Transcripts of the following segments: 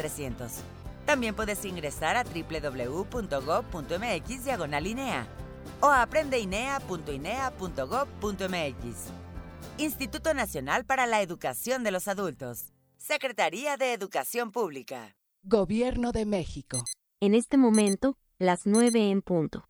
300. También puedes ingresar a www.gov.mx diagonal INEA o a aprendeinea.inea.gov.mx. Instituto Nacional para la Educación de los Adultos. Secretaría de Educación Pública. Gobierno de México. En este momento, las 9 en punto.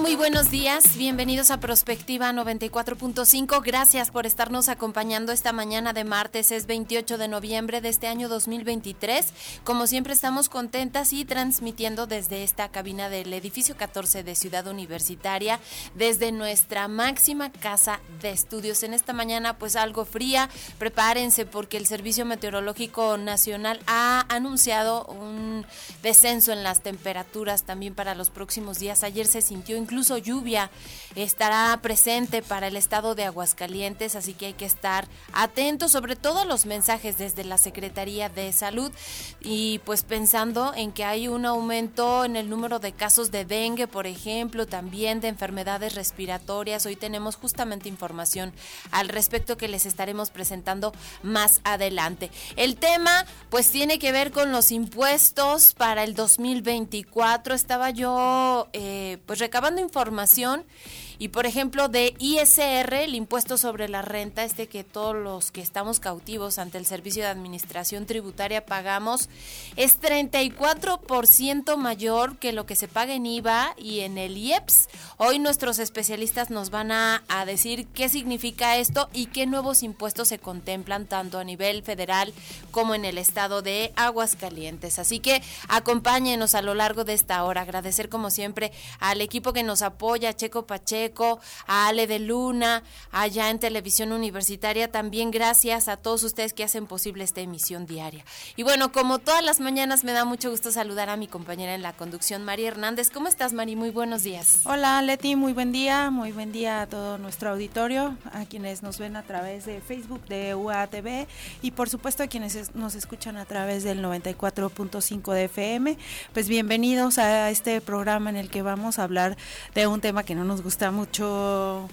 Muy buenos días. Bienvenidos a Prospectiva 94.5. Gracias por estarnos acompañando esta mañana de martes. Es 28 de noviembre de este año 2023. Como siempre estamos contentas y transmitiendo desde esta cabina del edificio 14 de Ciudad Universitaria, desde nuestra máxima casa de estudios. En esta mañana pues algo fría. Prepárense porque el Servicio Meteorológico Nacional ha anunciado un descenso en las temperaturas también para los próximos días. Ayer se sintió lluvia estará presente para el estado de Aguascalientes, así que hay que estar atentos sobre todo a los mensajes desde la Secretaría de Salud y pues pensando en que hay un aumento en el número de casos de dengue, por ejemplo, también de enfermedades respiratorias. Hoy tenemos justamente información al respecto que les estaremos presentando más adelante. El tema pues tiene que ver con los impuestos para el 2024. Estaba yo eh, pues recabando información y por ejemplo, de ISR, el impuesto sobre la renta, este que todos los que estamos cautivos ante el Servicio de Administración Tributaria pagamos, es 34% mayor que lo que se paga en IVA y en el IEPS. Hoy nuestros especialistas nos van a, a decir qué significa esto y qué nuevos impuestos se contemplan tanto a nivel federal como en el estado de Aguascalientes. Así que acompáñenos a lo largo de esta hora. Agradecer como siempre al equipo que nos apoya, Checo Pacheco, a Ale de Luna, allá en Televisión Universitaria. También gracias a todos ustedes que hacen posible esta emisión diaria. Y bueno, como todas las mañanas, me da mucho gusto saludar a mi compañera en la conducción, María Hernández. ¿Cómo estás, Mari? Muy buenos días. Hola, Leti. Muy buen día. Muy buen día a todo nuestro auditorio, a quienes nos ven a través de Facebook de UATV y por supuesto a quienes nos escuchan a través del 94.5 de FM. Pues bienvenidos a este programa en el que vamos a hablar de un tema que no nos gusta mucho mucho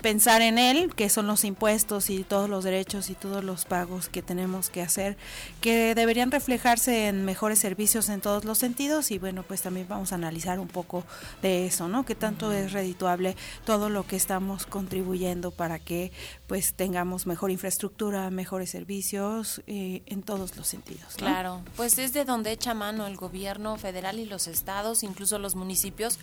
pensar en él, que son los impuestos y todos los derechos y todos los pagos que tenemos que hacer, que deberían reflejarse en mejores servicios en todos los sentidos y bueno, pues también vamos a analizar un poco de eso, ¿no? Que tanto es redituable todo lo que estamos contribuyendo para que pues tengamos mejor infraestructura, mejores servicios eh, en todos los sentidos. Claro, pues es de donde echa mano el gobierno federal y los estados, incluso los municipios,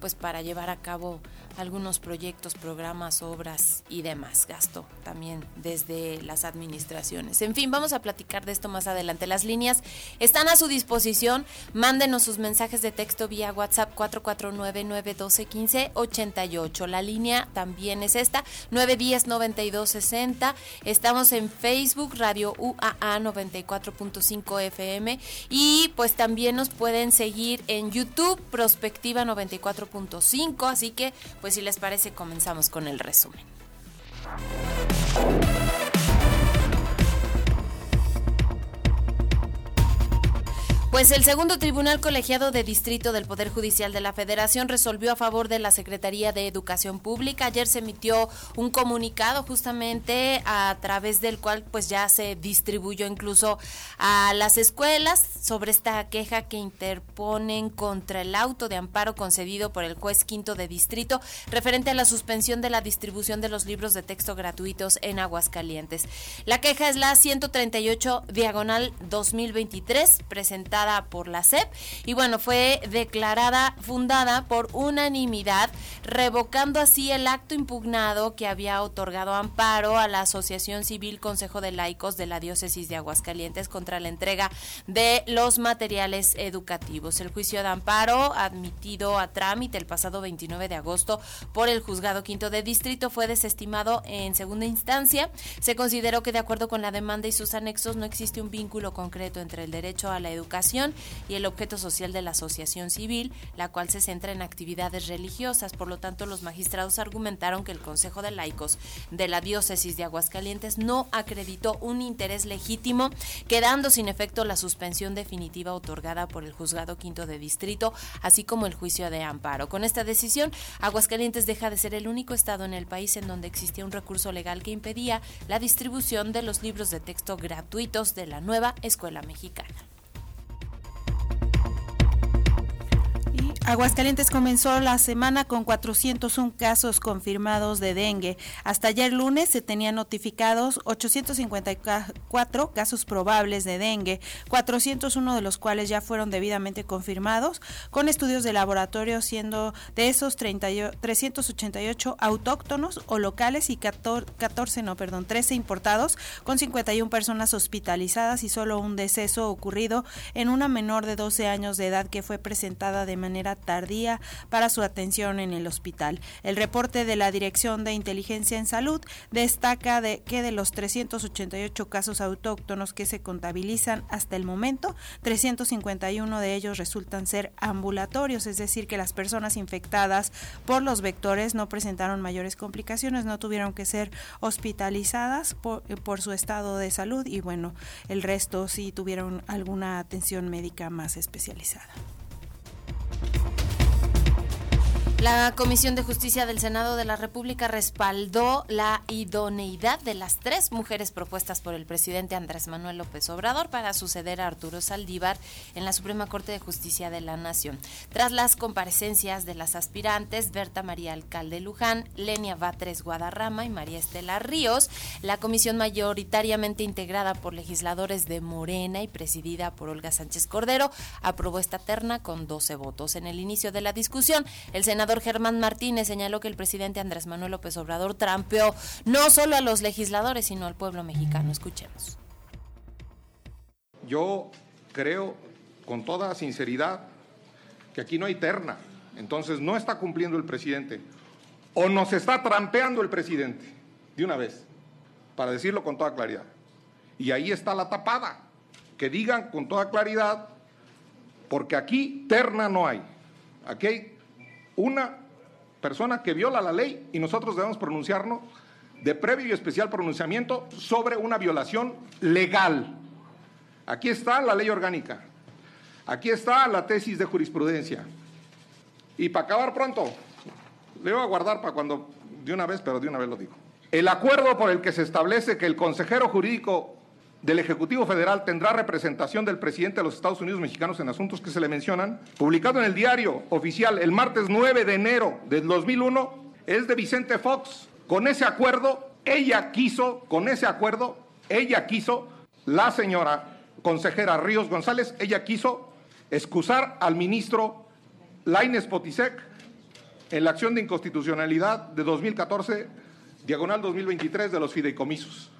pues para llevar a cabo algunos proyectos, programas obras y demás gasto también desde las administraciones. En fin, vamos a platicar de esto más adelante. Las líneas están a su disposición. Mándenos sus mensajes de texto vía WhatsApp 449-912-1588. La línea también es esta, 910-9260. Estamos en Facebook, Radio UAA 94.5 FM. Y pues también nos pueden seguir en YouTube, Prospectiva 94.5. Así que, pues si les parece, comenzamos con el resumen. Pues el segundo tribunal colegiado de distrito del Poder Judicial de la Federación resolvió a favor de la Secretaría de Educación Pública. Ayer se emitió un comunicado justamente a través del cual pues ya se distribuyó incluso a las escuelas sobre esta queja que interponen contra el auto de amparo concedido por el juez quinto de distrito referente a la suspensión de la distribución de los libros de texto gratuitos en Aguascalientes. La queja es la 138 diagonal 2023 presentada por la SEP y bueno, fue declarada fundada por unanimidad revocando así el acto impugnado que había otorgado amparo a la Asociación Civil Consejo de Laicos de la Diócesis de Aguascalientes contra la entrega de los materiales educativos. El juicio de amparo, admitido a trámite el pasado 29 de agosto por el Juzgado Quinto de Distrito, fue desestimado en segunda instancia. Se consideró que de acuerdo con la demanda y sus anexos no existe un vínculo concreto entre el derecho a la educación y el objeto social de la asociación civil, la cual se centra en actividades religiosas. Por lo tanto, los magistrados argumentaron que el Consejo de Laicos de la Diócesis de Aguascalientes no acreditó un interés legítimo, quedando sin efecto la suspensión definitiva otorgada por el Juzgado Quinto de Distrito, así como el juicio de amparo. Con esta decisión, Aguascalientes deja de ser el único estado en el país en donde existía un recurso legal que impedía la distribución de los libros de texto gratuitos de la nueva escuela mexicana. Aguascalientes comenzó la semana con 401 casos confirmados de dengue. Hasta ayer lunes se tenían notificados 854 casos probables de dengue, 401 de los cuales ya fueron debidamente confirmados con estudios de laboratorio, siendo de esos 388 autóctonos o locales y 14, no, perdón, 13 importados, con 51 personas hospitalizadas y solo un deceso ocurrido en una menor de 12 años de edad que fue presentada de manera tardía para su atención en el hospital. El reporte de la Dirección de Inteligencia en Salud destaca de que de los 388 casos autóctonos que se contabilizan hasta el momento, 351 de ellos resultan ser ambulatorios, es decir, que las personas infectadas por los vectores no presentaron mayores complicaciones, no tuvieron que ser hospitalizadas por, por su estado de salud y bueno, el resto sí tuvieron alguna atención médica más especializada. Thank you. La Comisión de Justicia del Senado de la República respaldó la idoneidad de las tres mujeres propuestas por el presidente Andrés Manuel López Obrador para suceder a Arturo Saldívar en la Suprema Corte de Justicia de la Nación. Tras las comparecencias de las aspirantes Berta María Alcalde Luján, Lenia Batres Guadarrama y María Estela Ríos, la comisión mayoritariamente integrada por legisladores de Morena y presidida por Olga Sánchez Cordero aprobó esta terna con 12 votos. En el inicio de la discusión, el senador Germán Martínez señaló que el presidente Andrés Manuel López Obrador trampeó no solo a los legisladores, sino al pueblo mexicano. Escuchemos. Yo creo con toda sinceridad que aquí no hay terna. Entonces no está cumpliendo el presidente. O nos está trampeando el presidente, de una vez, para decirlo con toda claridad. Y ahí está la tapada. Que digan con toda claridad, porque aquí terna no hay. Aquí hay una persona que viola la ley y nosotros debemos pronunciarnos de previo y especial pronunciamiento sobre una violación legal. Aquí está la ley orgánica. Aquí está la tesis de jurisprudencia. Y para acabar pronto, le voy a guardar para cuando, de una vez, pero de una vez lo digo. El acuerdo por el que se establece que el consejero jurídico del Ejecutivo Federal tendrá representación del presidente de los Estados Unidos mexicanos en asuntos que se le mencionan, publicado en el diario oficial el martes 9 de enero del 2001, es de Vicente Fox. Con ese acuerdo, ella quiso, con ese acuerdo, ella quiso, la señora consejera Ríos González, ella quiso excusar al ministro Laines Potisek en la acción de inconstitucionalidad de 2014, diagonal 2023 de los fideicomisos.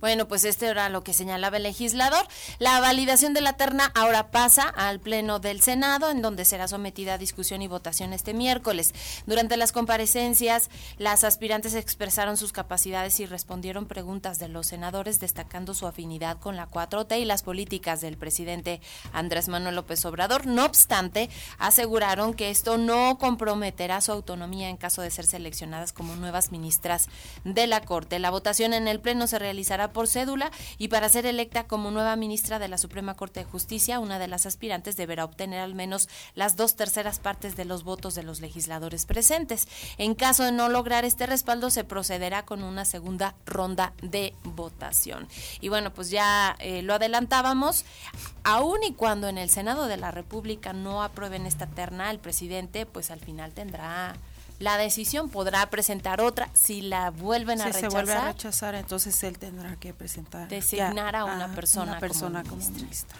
Bueno, pues este era lo que señalaba el legislador. La validación de la terna ahora pasa al Pleno del Senado, en donde será sometida a discusión y votación este miércoles. Durante las comparecencias, las aspirantes expresaron sus capacidades y respondieron preguntas de los senadores, destacando su afinidad con la 4T y las políticas del presidente Andrés Manuel López Obrador. No obstante, aseguraron que esto no comprometerá su autonomía en caso de ser seleccionadas como nuevas ministras de la Corte. La votación en el Pleno se realizará por cédula y para ser electa como nueva ministra de la Suprema Corte de Justicia, una de las aspirantes deberá obtener al menos las dos terceras partes de los votos de los legisladores presentes. En caso de no lograr este respaldo, se procederá con una segunda ronda de votación. Y bueno, pues ya eh, lo adelantábamos, aun y cuando en el Senado de la República no aprueben esta terna, el presidente pues al final tendrá la decisión podrá presentar otra si la vuelven a si rechazar. se vuelve a rechazar, entonces él tendrá que presentar designar a una persona, como, ministra.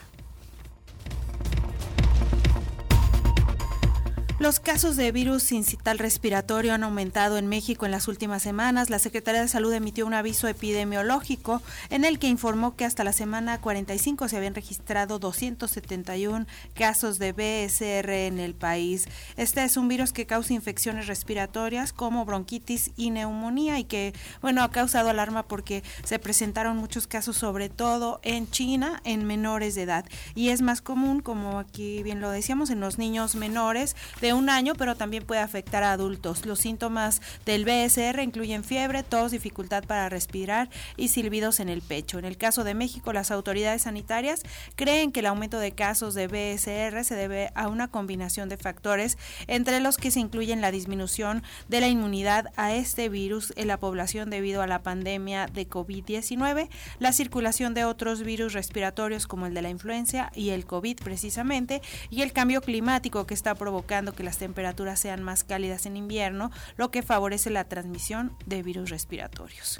Los casos de virus sincital respiratorio han aumentado en México en las últimas semanas. La Secretaría de Salud emitió un aviso epidemiológico en el que informó que hasta la semana 45 se habían registrado 271 casos de BSR en el país. Este es un virus que causa infecciones respiratorias como bronquitis y neumonía y que, bueno, ha causado alarma porque se presentaron muchos casos, sobre todo en China, en menores de edad. Y es más común, como aquí bien lo decíamos, en los niños menores de un año, pero también puede afectar a adultos. Los síntomas del BSR incluyen fiebre, tos, dificultad para respirar y silbidos en el pecho. En el caso de México, las autoridades sanitarias creen que el aumento de casos de BSR se debe a una combinación de factores, entre los que se incluyen la disminución de la inmunidad a este virus en la población debido a la pandemia de COVID-19, la circulación de otros virus respiratorios como el de la influencia y el COVID precisamente, y el cambio climático que está provocando que las temperaturas sean más cálidas en invierno, lo que favorece la transmisión de virus respiratorios.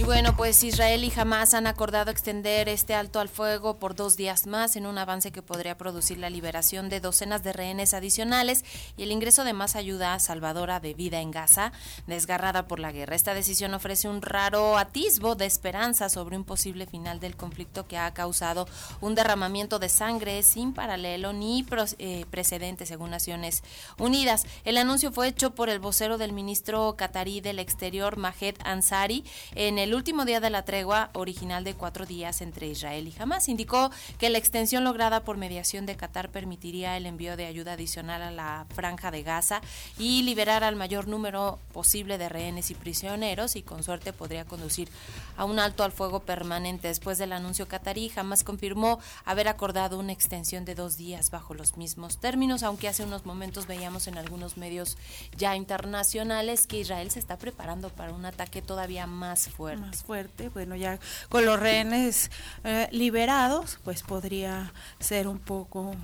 Y bueno, pues Israel y Hamas han acordado extender este alto al fuego por dos días más en un avance que podría producir la liberación de docenas de rehenes adicionales y el ingreso de más ayuda salvadora de vida en Gaza, desgarrada por la guerra. Esta decisión ofrece un raro atisbo de esperanza sobre un posible final del conflicto que ha causado un derramamiento de sangre sin paralelo ni eh, precedente, según Naciones Unidas. El anuncio fue hecho por el vocero del ministro catarí del Exterior, Majed Ansari, en el el último día de la tregua original de cuatro días entre Israel y Hamas. Indicó que la extensión lograda por mediación de Qatar permitiría el envío de ayuda adicional a la franja de Gaza y liberar al mayor número posible de rehenes y prisioneros y con suerte podría conducir a un alto al fuego permanente. Después del anuncio catarí, Hamas confirmó haber acordado una extensión de dos días bajo los mismos términos, aunque hace unos momentos veíamos en algunos medios ya internacionales que Israel se está preparando para un ataque todavía más fuerte más fuerte. Bueno, ya con los rehenes eh, liberados, pues podría ser un poco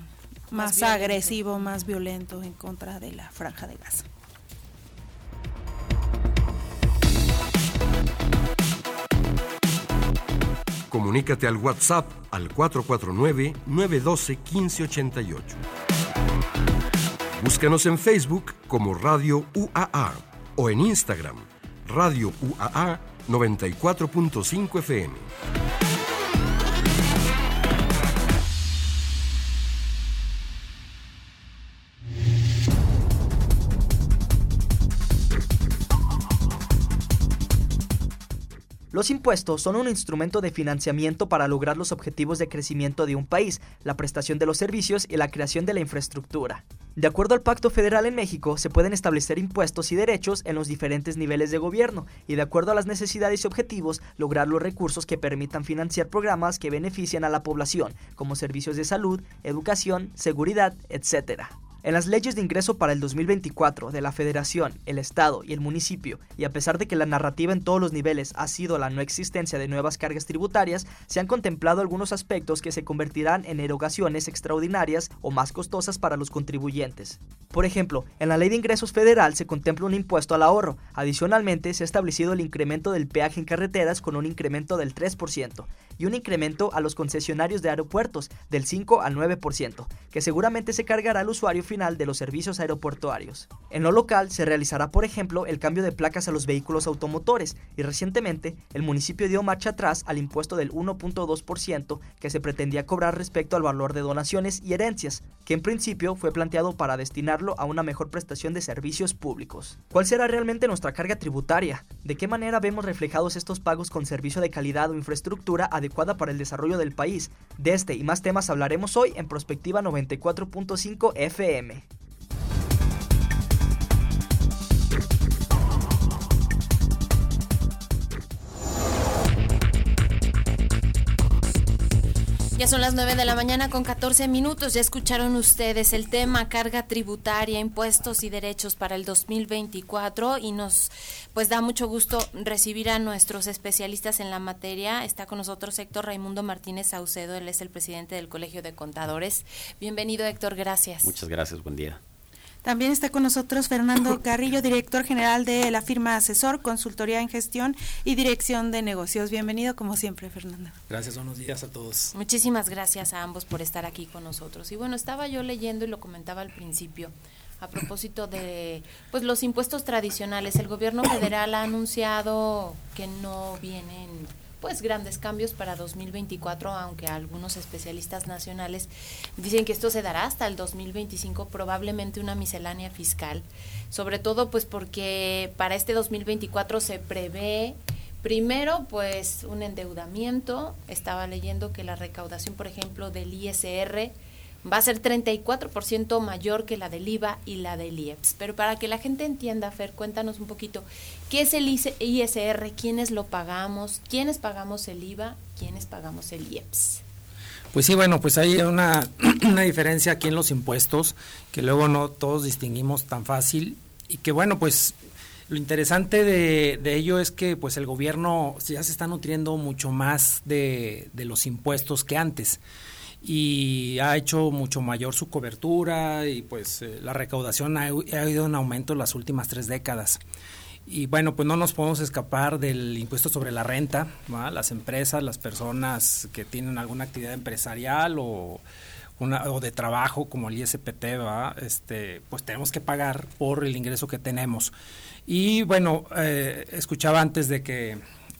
más, agresivo, más violento en contra de la franja de Gaza. Comunícate al WhatsApp al 449-912-1588. Búscanos en Facebook como Radio UAA o en Instagram Radio UAA 94.5 FM. Los impuestos son un instrumento de financiamiento para lograr los objetivos de crecimiento de un país, la prestación de los servicios y la creación de la infraestructura. De acuerdo al Pacto Federal en México, se pueden establecer impuestos y derechos en los diferentes niveles de gobierno y de acuerdo a las necesidades y objetivos, lograr los recursos que permitan financiar programas que benefician a la población, como servicios de salud, educación, seguridad, etc. En las leyes de ingreso para el 2024 de la Federación, el Estado y el municipio, y a pesar de que la narrativa en todos los niveles ha sido la no existencia de nuevas cargas tributarias, se han contemplado algunos aspectos que se convertirán en erogaciones extraordinarias o más costosas para los contribuyentes. Por ejemplo, en la Ley de Ingresos Federal se contempla un impuesto al ahorro. Adicionalmente, se ha establecido el incremento del peaje en carreteras con un incremento del 3% y un incremento a los concesionarios de aeropuertos del 5 al 9%, que seguramente se cargará al usuario final de los servicios aeroportuarios. En lo local se realizará, por ejemplo, el cambio de placas a los vehículos automotores y recientemente el municipio dio marcha atrás al impuesto del 1.2% que se pretendía cobrar respecto al valor de donaciones y herencias, que en principio fue planteado para destinarlo a una mejor prestación de servicios públicos. ¿Cuál será realmente nuestra carga tributaria? ¿De qué manera vemos reflejados estos pagos con servicio de calidad o infraestructura adecuada para el desarrollo del país. De este y más temas hablaremos hoy en Prospectiva 94.5 FM. FM. Ya son las 9 de la mañana con 14 minutos. Ya escucharon ustedes el tema carga tributaria, impuestos y derechos para el 2024 y nos pues da mucho gusto recibir a nuestros especialistas en la materia. Está con nosotros Héctor Raimundo Martínez Saucedo, él es el presidente del Colegio de Contadores. Bienvenido Héctor, gracias. Muchas gracias, buen día. También está con nosotros Fernando Carrillo, director general de la firma Asesor, Consultoría en Gestión y Dirección de Negocios. Bienvenido como siempre, Fernando. Gracias, buenos días a todos. Muchísimas gracias a ambos por estar aquí con nosotros. Y bueno, estaba yo leyendo y lo comentaba al principio a propósito de pues los impuestos tradicionales. El gobierno federal ha anunciado que no vienen pues grandes cambios para 2024, aunque algunos especialistas nacionales dicen que esto se dará hasta el 2025, probablemente una miscelánea fiscal, sobre todo pues porque para este 2024 se prevé primero pues un endeudamiento, estaba leyendo que la recaudación por ejemplo del ISR va a ser 34% mayor que la del IVA y la del IEPS. Pero para que la gente entienda, Fer, cuéntanos un poquito, ¿qué es el ISR? ¿Quiénes lo pagamos? ¿Quiénes pagamos el IVA? ¿Quiénes pagamos el IEPS? Pues sí, bueno, pues hay una, una diferencia aquí en los impuestos que luego no todos distinguimos tan fácil y que bueno, pues lo interesante de, de, ello es que pues el gobierno ya se está nutriendo mucho más de, de los impuestos que antes y ha hecho mucho mayor su cobertura y pues eh, la recaudación ha, ha, ido en aumento en las últimas tres décadas. Y bueno, pues no nos podemos escapar del impuesto sobre la renta, las empresas, las personas que tienen alguna actividad empresarial o, una, o de trabajo como el ISPT, este, pues tenemos que pagar por el ingreso que tenemos. Y bueno, eh, escuchaba antes de que,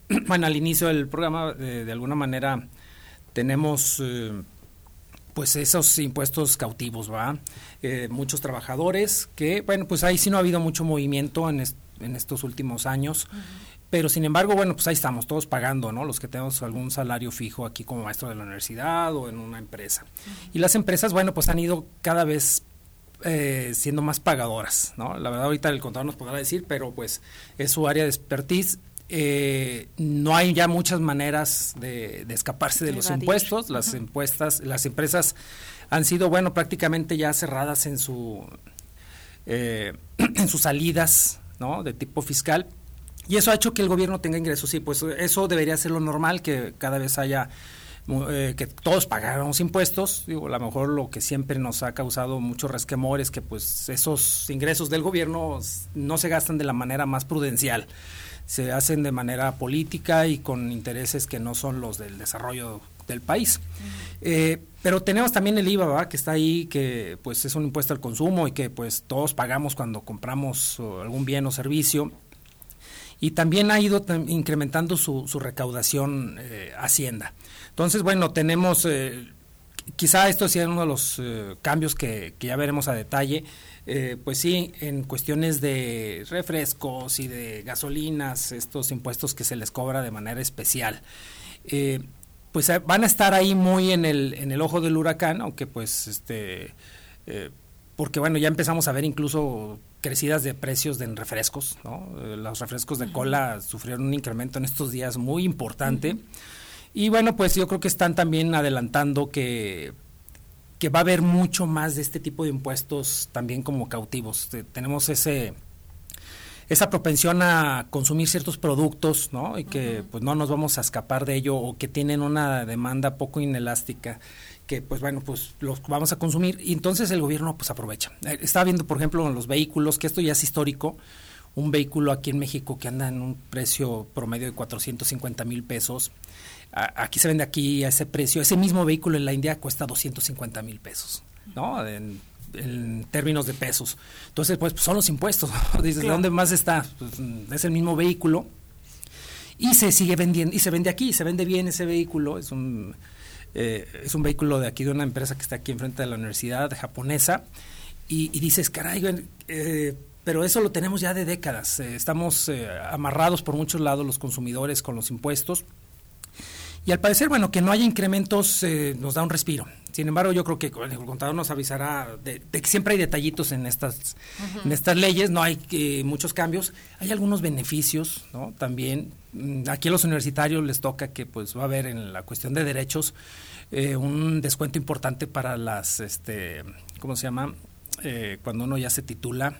bueno, al inicio del programa, de, de alguna manera tenemos... Eh, pues esos impuestos cautivos, ¿va? Eh, muchos trabajadores que, bueno, pues ahí sí no ha habido mucho movimiento en, en estos últimos años. Pero sin embargo, bueno, pues ahí estamos, todos pagando, ¿no? Los que tenemos algún salario fijo aquí como maestro de la universidad o en una empresa. Y las empresas, bueno, pues han ido cada vez eh, siendo más pagadoras, ¿no? La verdad ahorita el contador nos podrá decir, pero pues es su área de expertise eh, no hay ya muchas maneras de, escaparse de, los impuestos. Las impuestas, las empresas han sido, bueno, prácticamente ya cerradas en su eh, en sus salidas, ¿no? De tipo fiscal. Y eso ha hecho que el gobierno tenga ingresos. Sí, pues eso debería ser lo normal, que cada vez haya eh, que todos pagáramos impuestos. Digo, a lo mejor lo que siempre nos ha causado mucho resquemor es que pues esos ingresos del gobierno no se gastan de la manera más prudencial se hacen de manera política y con intereses que no son los del desarrollo del país. Eh, pero tenemos también el IVA, que está ahí, que pues es un impuesto al consumo y que pues todos pagamos cuando compramos algún bien o servicio. Y también ha ido incrementando su, su recaudación eh, Hacienda. Entonces, bueno, tenemos, eh, quizá esto sea uno de los cambios que, que ya veremos a detalle, eh, pues sí, en cuestiones de refrescos y de gasolinas, estos impuestos que se les cobra de manera especial, eh, pues eh, van a estar ahí muy en el, en el ojo del huracán, aunque pues este, porque bueno, ya empezamos a ver incluso crecidas de precios de refrescos, ¿no? Los refrescos de cola sufrieron un incremento en estos días muy importante. Y bueno, pues yo creo que están también adelantando que que va a haber mucho más de este tipo de impuestos también como cautivos. tenemos ese esa propensión a consumir ciertos productos, ¿no? Y que pues no nos vamos a escapar de ello o que tienen una demanda poco inelástica que pues bueno, pues los vamos a consumir y entonces el gobierno pues aprovecha. Eh, estaba viendo, por ejemplo, los vehículos, que esto ya es histórico, un vehículo aquí en México que anda en un precio promedio de 450 mil pesos, aquí se vende aquí a ese precio. Ese mismo vehículo en la India cuesta 250 mil pesos, ¿no? En, términos de pesos. Entonces, pues, son los impuestos. Dices, ¿dónde más está? Pues, es el mismo vehículo y se sigue vendiendo y se vende aquí, se vende bien ese vehículo. Es un eh, es un vehículo de aquí de una empresa que está aquí enfrente de la universidad japonesa y, dices, caray, eh, pero eso lo tenemos ya de décadas. Eh, estamos amarrados por muchos lados los consumidores con los impuestos y al parecer, bueno, que no haya incrementos eh, nos da un respiro. Sin embargo, yo creo que el contador nos avisará de, que siempre hay detallitos en estas, en estas leyes, no hay eh, muchos cambios. Hay algunos beneficios, ¿no? También, mm, aquí a los universitarios les toca que pues va a haber en la cuestión de derechos eh, un descuento importante para las, este, ¿cómo se llama? cuando uno ya se titula,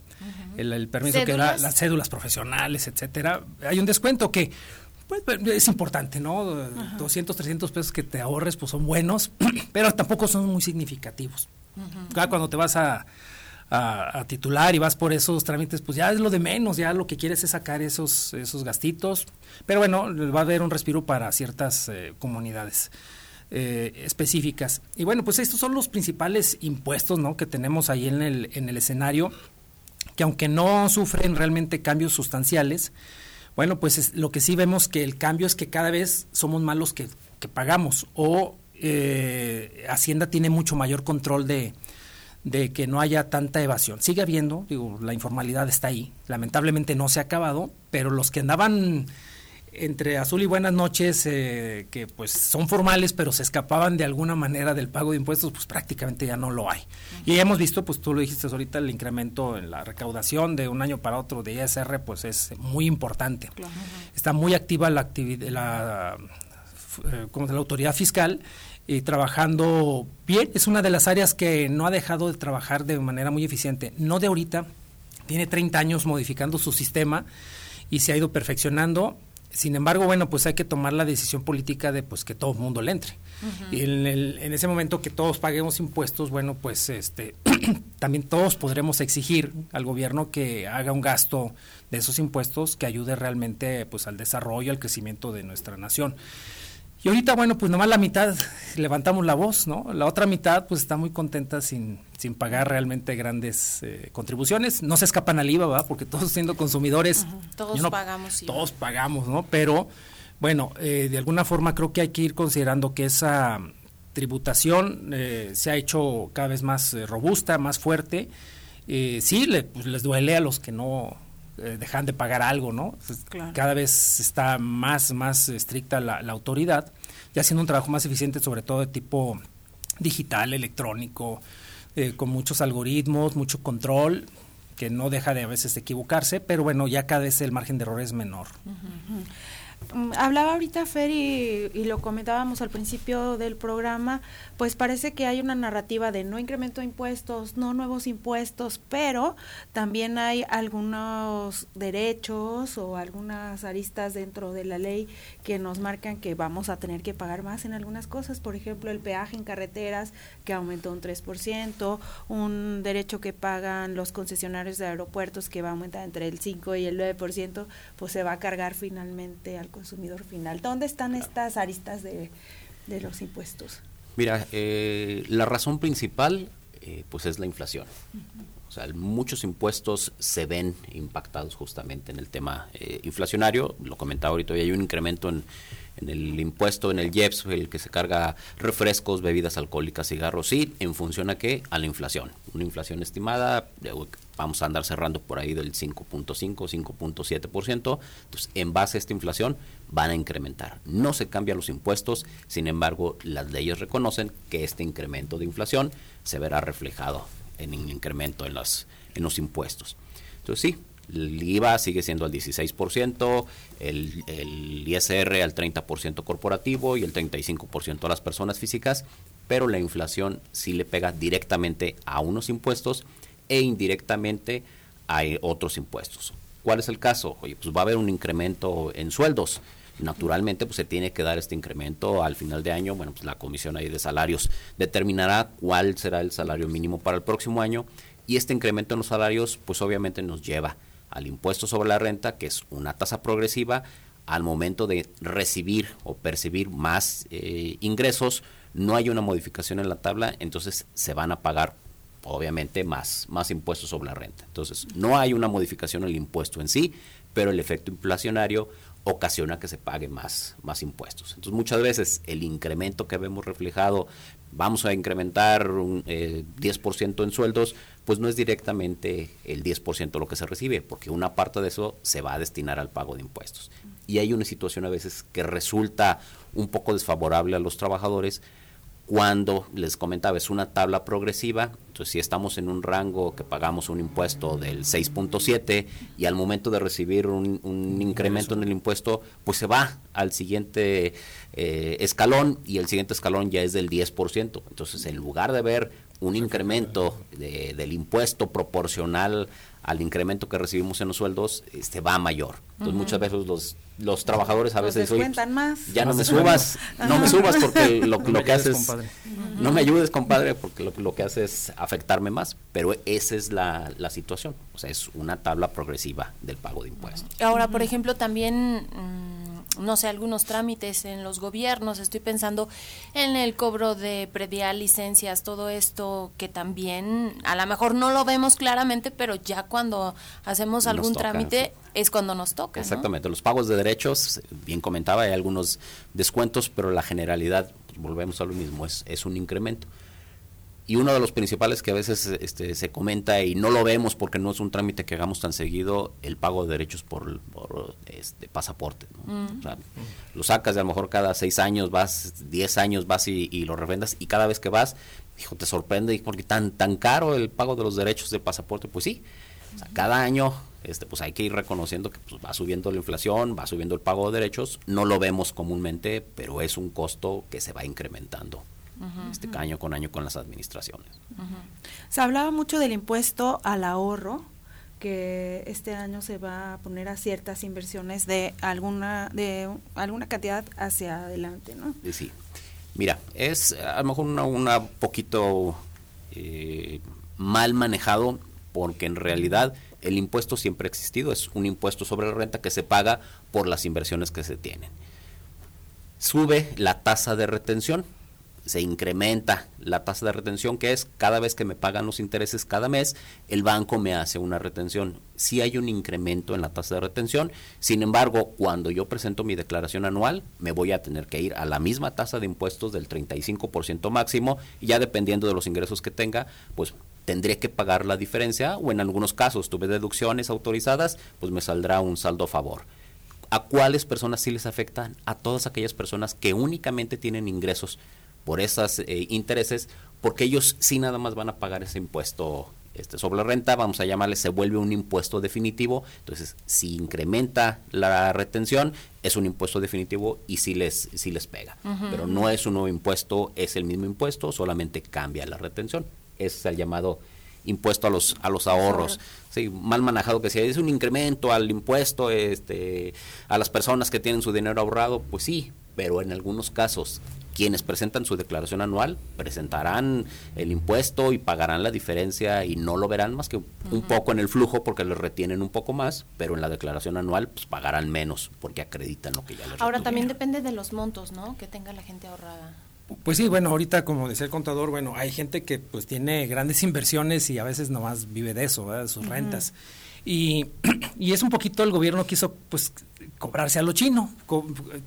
el, permiso que da las cédulas profesionales, etcétera, hay un descuento que pues, es importante, ¿no? 200, 300 pesos que te ahorres, pues son buenos, pero tampoco son muy significativos. Cuando te vas a, a, titular y vas por esos trámites, pues ya es lo de menos, ya lo que quieres es sacar esos, esos gastitos. Pero bueno, va a haber un respiro para ciertas eh, comunidades. Eh, específicas. Y bueno, pues estos son los principales impuestos ¿no? que tenemos ahí en el, en el escenario, que aunque no sufren realmente cambios sustanciales, bueno, pues lo que sí vemos que el cambio es que cada vez somos más los que, pagamos o eh, Hacienda tiene mucho mayor control de, de que no haya tanta evasión. Sigue habiendo, digo, la informalidad está ahí, lamentablemente no se ha acabado, pero los que andaban entre azul y buenas noches, eh, que pues son formales, pero se escapaban de alguna manera del pago de impuestos, pues prácticamente ya no lo hay. Y hemos visto, pues tú lo dijiste ahorita, el incremento en la recaudación de un año para otro de ISR, pues es muy importante. Está muy activa la actividad, la, eh, como la autoridad fiscal y trabajando bien. Es una de las áreas que no ha dejado de trabajar de manera muy eficiente. No de ahorita, tiene 30 años modificando su sistema y se ha ido perfeccionando sin embargo, bueno, pues hay que tomar la decisión política de pues que todo el mundo le entre. Y en, en, ese momento que todos paguemos impuestos, bueno, pues este también todos podremos exigir al gobierno que haga un gasto de esos impuestos que ayude realmente pues al desarrollo, al crecimiento de nuestra nación. Y ahorita, bueno, pues nomás la mitad levantamos la voz, ¿no? La otra mitad, pues está muy contenta sin, sin pagar realmente grandes eh, contribuciones. No se escapan al IVA, ¿verdad? Porque todos siendo consumidores. Todos pagamos IVA. Todos pagamos, ¿no? Pero, bueno, eh, de alguna forma creo que hay que ir considerando que esa tributación eh, se ha hecho cada vez más robusta, más fuerte. sí, le, pues les duele a los que no eh, dejan de pagar algo, ¿no? Cada vez está más, más estricta la, autoridad, ya haciendo un trabajo más eficiente, sobre todo de tipo digital, electrónico, eh, con muchos algoritmos, mucho control, que no deja de a veces de equivocarse, pero bueno, ya cada vez el margen de error es menor. Hablaba ahorita Fer y, lo comentábamos al principio del programa, pues parece que hay una narrativa de no incremento de impuestos, no nuevos impuestos, pero también hay algunos derechos o algunas aristas dentro de la ley que nos marcan que vamos a tener que pagar más en algunas cosas, por ejemplo el peaje en carreteras que aumentó un 3%, un derecho que pagan los concesionarios de aeropuertos que va a aumentar entre el 5 y el 9%, pues se va a cargar finalmente al consumidor final. ¿Dónde están estas aristas de, los impuestos? Mira, eh, la razón principal eh, pues es la inflación. O sea, muchos impuestos se ven impactados justamente en el tema eh, inflacionario. Lo comentaba ahorita, hay un incremento en, en el impuesto, en el IEPS, el que se carga refrescos, bebidas alcohólicas, cigarros, sí, en función a qué? A la inflación. Una inflación estimada, vamos a andar cerrando por ahí del 5.5, 5.7%. Entonces, en base a esta inflación, van a incrementar. No se cambian los impuestos, sin embargo, las leyes reconocen que este incremento de inflación se verá reflejado en un incremento en, las, en los impuestos. Entonces, sí, el IVA sigue siendo al 16%, el, el ISR al 30% corporativo y el 35% a las personas físicas, pero la inflación sí le pega directamente a unos impuestos e indirectamente a otros impuestos. ¿Cuál es el caso? Oye, pues va a haber un incremento en sueldos. Naturalmente, pues se tiene que dar este incremento al final de año. Bueno, pues la comisión ahí de salarios determinará cuál será el salario mínimo para el próximo año y este incremento en los salarios, pues obviamente nos lleva al impuesto sobre la renta, que es una tasa progresiva, al momento de recibir o percibir más eh, ingresos, no hay una modificación en la tabla, entonces se van a pagar obviamente más, más impuestos sobre la renta. Entonces, no hay una modificación en el impuesto en sí, pero el efecto inflacionario ocasiona que se pague más, más impuestos. Entonces, muchas veces el incremento que vemos reflejado, vamos a incrementar un 10% eh, en sueldos, pues no es directamente el 10% lo que se recibe, porque una parte de eso se va a destinar al pago de impuestos. Y hay una situación a veces que resulta un poco desfavorable a los trabajadores cuando les comentaba es una tabla progresiva, entonces si estamos en un rango que pagamos un impuesto del 6.7 y al momento de recibir un, incremento en el impuesto, pues se va al siguiente eh, escalón y el siguiente escalón ya es del 10%. Entonces en lugar de ver un incremento del impuesto proporcional al incremento que recibimos en los sueldos, este va mayor. Entonces muchas veces los, los trabajadores a veces dicen, más. ya no me subas, no me subas porque lo, lo que haces, no me ayudes compadre, porque lo, lo, que hace es afectarme más, pero esa es la, la situación, o sea, es una tabla progresiva del pago de impuestos. Ahora, por ejemplo, también... Mm, no sé, algunos trámites en los gobiernos, estoy pensando en el cobro de predial, licencias, todo esto que también a lo mejor no lo vemos claramente, pero ya cuando hacemos algún trámite es cuando nos toca. Exactamente, los pagos de derechos, bien comentaba, hay algunos descuentos, pero la generalidad, volvemos a lo mismo, es, es un incremento y uno de los principales que a veces este, se comenta y no lo vemos porque no es un trámite que hagamos tan seguido, el pago de derechos por, este, pasaporte. Mm. lo sacas de a lo mejor cada seis años, vas, diez años vas y, lo revendas y cada vez que vas, hijo, te sorprende porque tan, tan caro el pago de los derechos del pasaporte, pues sí, cada año este, pues hay que ir reconociendo que pues, va subiendo la inflación, va subiendo el pago de derechos, no lo vemos comúnmente, pero es un costo que se va incrementando este año con año con las administraciones. Se hablaba mucho del impuesto al ahorro que este año se va a poner a ciertas inversiones de alguna de alguna cantidad hacia adelante, ¿no? Sí. Mira, es a lo mejor una, una poquito eh, mal manejado porque en realidad el impuesto siempre ha existido, es un impuesto sobre la renta que se paga por las inversiones que se tienen. Sube la tasa de retención, se incrementa la tasa de retención, que es cada vez que me pagan los intereses cada mes, el banco me hace una retención. Sí hay un incremento en la tasa de retención, sin embargo, cuando yo presento mi declaración anual, me voy a tener que ir a la misma tasa de impuestos del 35% máximo, y ya dependiendo de los ingresos que tenga, pues tendré que pagar la diferencia, o en algunos casos tuve deducciones autorizadas, pues me saldrá un saldo a favor. ¿A cuáles personas sí les afectan? A todas aquellas personas que únicamente tienen ingresos por esos eh, intereses, porque ellos sí nada más van a pagar ese impuesto este, sobre la renta, vamos a llamarle, se vuelve un impuesto definitivo, entonces si incrementa la retención, es un impuesto definitivo y sí les, sí les pega, pero no es un nuevo impuesto, es el mismo impuesto, solamente cambia la retención, es el llamado impuesto a los a los ahorros. Sí, mal manejado que si es un incremento al impuesto este a las personas que tienen su dinero ahorrado pues sí pero en algunos casos quienes presentan su declaración anual presentarán el impuesto y pagarán la diferencia y no lo verán más que un poco en el flujo porque les retienen un poco más, pero en la declaración anual pues pagarán menos porque acreditan lo que ya les Ahora también depende de los montos, ¿no? Que tenga la gente ahorrada. Pues sí, bueno, ahorita como decía el contador, bueno, hay gente que pues tiene grandes inversiones y a veces nomás vive de eso, de sus rentas. Y, y, es un poquito el gobierno quiso pues cobrarse a lo chino.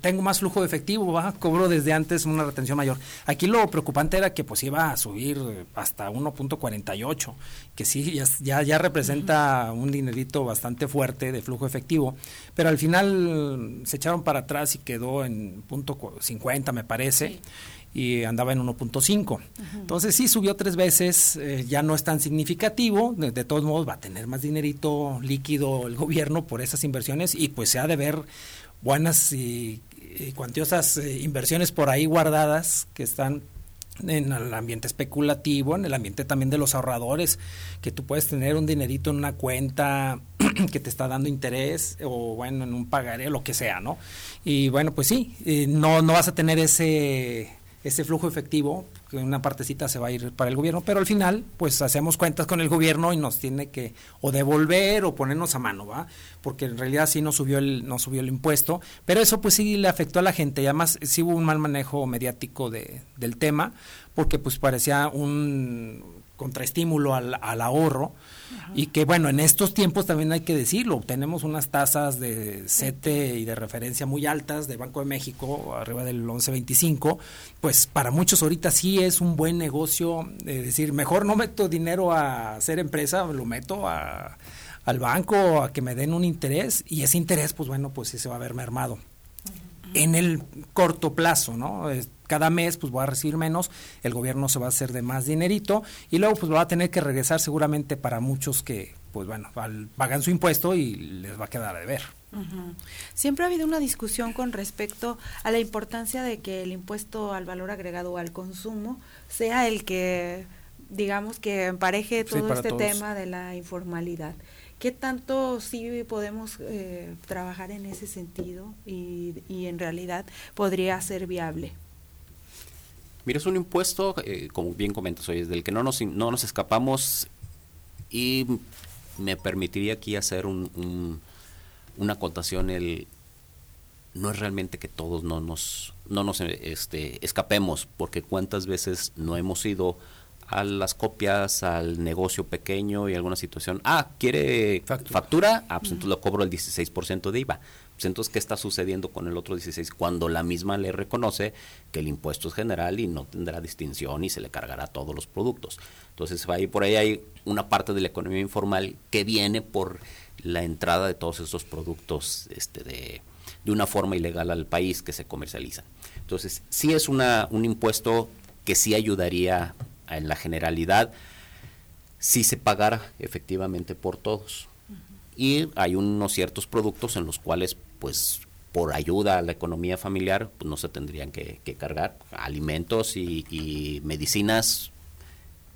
tengo más flujo de efectivo, ¿va? cobro desde antes una retención mayor. Aquí lo preocupante era que pues iba a subir hasta 1.48, que sí, ya, ya representa un dinerito bastante fuerte de flujo efectivo, pero al final se echaron para atrás y quedó en punto 50 me parece y andaba en 1.5. Entonces sí subió tres veces, eh, ya no es tan significativo, de, todos modos va a tener más dinerito líquido el gobierno por esas inversiones y pues se ha de ver buenas y, cuantiosas eh, inversiones por ahí guardadas que están en el ambiente especulativo, en el ambiente también de los ahorradores, que tú puedes tener un dinerito en una cuenta que te está dando interés o bueno, en un pagaré, lo que sea, ¿no? Y bueno, pues sí, eh, no, no vas a tener ese ese flujo efectivo, que una partecita se va a ir para el gobierno, pero al final, pues hacemos cuentas con el gobierno y nos tiene que o devolver o ponernos a mano, ¿va? Porque en realidad sí no subió el, no subió el impuesto, pero eso pues sí le afectó a la gente y además sí hubo un mal manejo mediático de, del tema, porque pues parecía un contraestímulo al, al ahorro, y que bueno, en estos tiempos también hay que decirlo, tenemos unas tasas de CETE y de referencia muy altas de Banco de México, arriba del 11.25, pues para muchos ahorita sí es un buen negocio, es decir, mejor no meto dinero a hacer empresa, lo meto a, al banco a que me den un interés. Y ese interés pues bueno, pues sí se va a ver mermado. En el corto plazo, ¿no? Cada mes pues voy a recibir menos, el gobierno se va a hacer de más dinerito y luego pues va a tener que regresar seguramente para muchos que pues bueno, pagan su impuesto y les va a quedar de ver. Siempre ha habido una discusión con respecto a la importancia de que el impuesto al valor agregado o al consumo sea el que, digamos, que empareje todo este tema de la informalidad. ¿Qué tanto sí podemos eh, trabajar en ese sentido y, y, en realidad podría ser viable? Mira, es un impuesto, eh, como bien comentas hoy, del que no nos, no nos escapamos y me permitiría aquí hacer un, un, una acotación. El, no es realmente que todos no nos, no nos este, escapemos, porque cuántas veces no hemos ido a las copias, al negocio pequeño y alguna situación. Ah, ¿quiere factura? Ah, pues entonces lo cobro el 16% de IVA. Pues entonces, ¿qué está sucediendo con el otro 16? Cuando la misma le reconoce que el impuesto es general y no tendrá distinción y se le cargará a todos los productos. Entonces, ahí, por ahí hay una parte de la economía informal que viene por la entrada de todos esos productos este, de, de una forma ilegal al país que se comercializan. Entonces, sí es una, un impuesto que sí ayudaría en la generalidad si se pagara efectivamente por todos. Y hay unos ciertos productos en los cuales, pues, por ayuda a la economía familiar, pues no se tendrían que, cargar alimentos y, medicinas,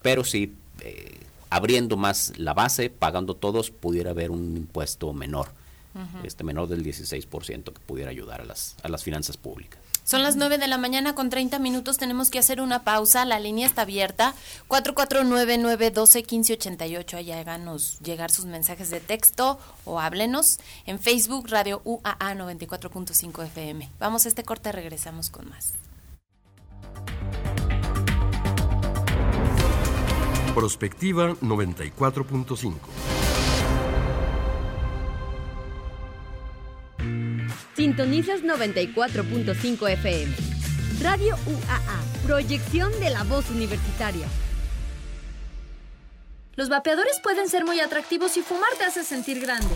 pero sí, eh, abriendo más la base, pagando todos, pudiera haber un impuesto menor, este menor del 16% que pudiera ayudar a las, a las finanzas públicas. Son las 9 de la mañana con 30 minutos. Tenemos que hacer una pausa. La línea está abierta. 449-912-1588. Allá háganos llegar sus mensajes de texto o háblenos. En Facebook, Radio UAA 94.5 FM. Vamos a este corte, regresamos con más. Prospectiva 94.5. Sintonizas 94.5 FM. Radio UAA, proyección de la voz universitaria. Los vapeadores pueden ser muy atractivos y fumar te hace sentir grande.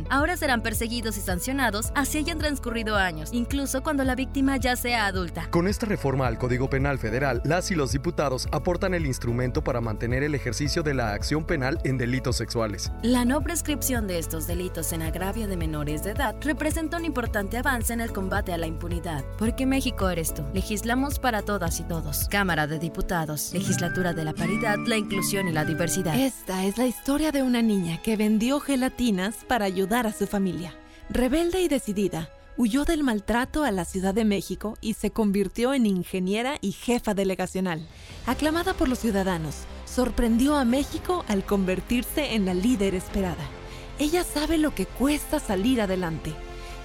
ahora serán perseguidos y sancionados así hayan transcurrido años, incluso cuando la víctima ya sea adulta. Con esta reforma al Código Penal Federal, las y los diputados aportan el instrumento para mantener el ejercicio de la acción penal en delitos sexuales. La no prescripción de estos delitos en agravio de menores de edad representa un importante avance en el combate a la impunidad. Porque México eres tú. Legislamos para todas y todos. Cámara de Diputados, Legislatura de la Paridad, la Inclusión y la Diversidad. Esta es la historia de una niña que vendió gelatinas para ayudar a su familia. Rebelde y decidida, huyó del maltrato a la Ciudad de México y se convirtió en ingeniera y jefa delegacional. Aclamada por los ciudadanos, sorprendió a México al convertirse en la líder esperada. Ella sabe lo que cuesta salir adelante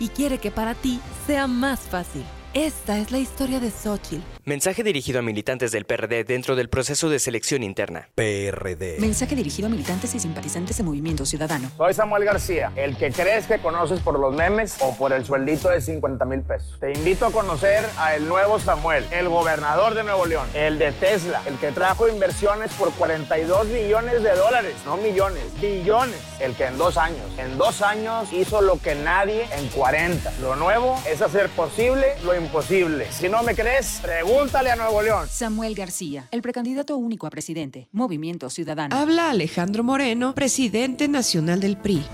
y quiere que para ti sea más fácil. Esta es la historia de Xochitl Mensaje dirigido a militantes del PRD dentro del proceso de selección interna. PRD. Mensaje dirigido a militantes y simpatizantes de Movimiento Ciudadano. Soy Samuel García, el que crees que conoces por los memes o por el sueldito de 50 mil pesos. Te invito a conocer a el nuevo Samuel, el gobernador de Nuevo León, el de Tesla, el que trajo inversiones por 42 billones de dólares, no millones, billones. El que en dos años, en dos años hizo lo que nadie en 40. Lo nuevo es hacer posible lo imposible. Si no me crees, pregunta Pregúntale a Nuevo León. Samuel García, el precandidato único a presidente. Movimiento Ciudadano. Habla Alejandro Moreno, presidente nacional del PRI.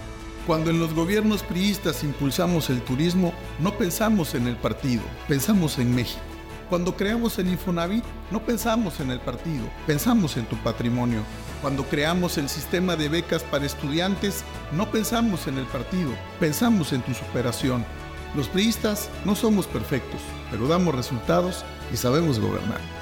Cuando en los gobiernos priistas impulsamos el turismo, no pensamos en el partido, pensamos en México. Cuando creamos el Infonavit, no pensamos en el partido, pensamos en tu patrimonio. Cuando creamos el sistema de becas para estudiantes, no pensamos en el partido, pensamos en tu superación. Los priistas no somos perfectos, pero damos resultados y sabemos gobernar.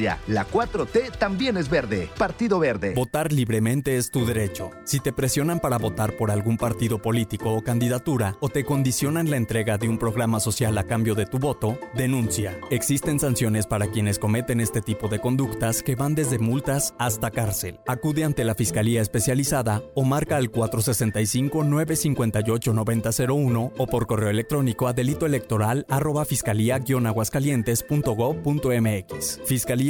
La 4T también es verde. Partido Verde. Votar libremente es tu derecho. Si te presionan para votar por algún partido político o candidatura o te condicionan la entrega de un programa social a cambio de tu voto, denuncia. Existen sanciones para quienes cometen este tipo de conductas que van desde multas hasta cárcel. Acude ante la Fiscalía Especializada o marca al 465-958-9001 o por correo electrónico a delito electoral arroba fiscalía-aguascalientes.gov.mx. Fiscalía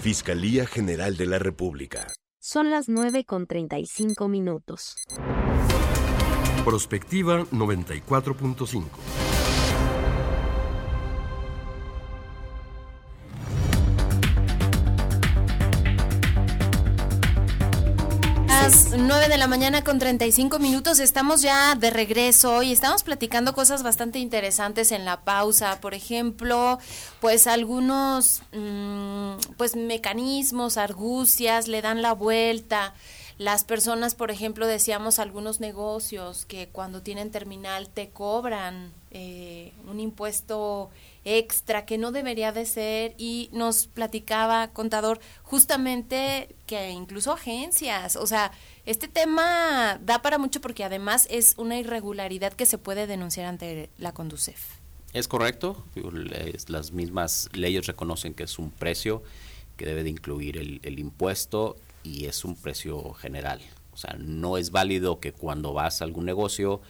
Fiscalía General de la República. Son las 9 con 35 minutos. Prospectiva 94.5. Las 9 de la mañana con 35 minutos estamos ya de regreso y estamos platicando cosas bastante interesantes en la pausa. Por ejemplo, pues algunos mm, pues mecanismos, argucias le dan la vuelta. Las personas, por ejemplo, decíamos algunos negocios que cuando tienen terminal te cobran eh, un impuesto extra que no debería de ser y nos platicaba contador justamente que incluso agencias, o sea, este tema da para mucho porque además es una irregularidad que se puede denunciar ante la Conducef. Es correcto, las mismas leyes reconocen que es un precio que debe de incluir el, el impuesto y es un precio general. O sea, no es válido que cuando vas a algún negocio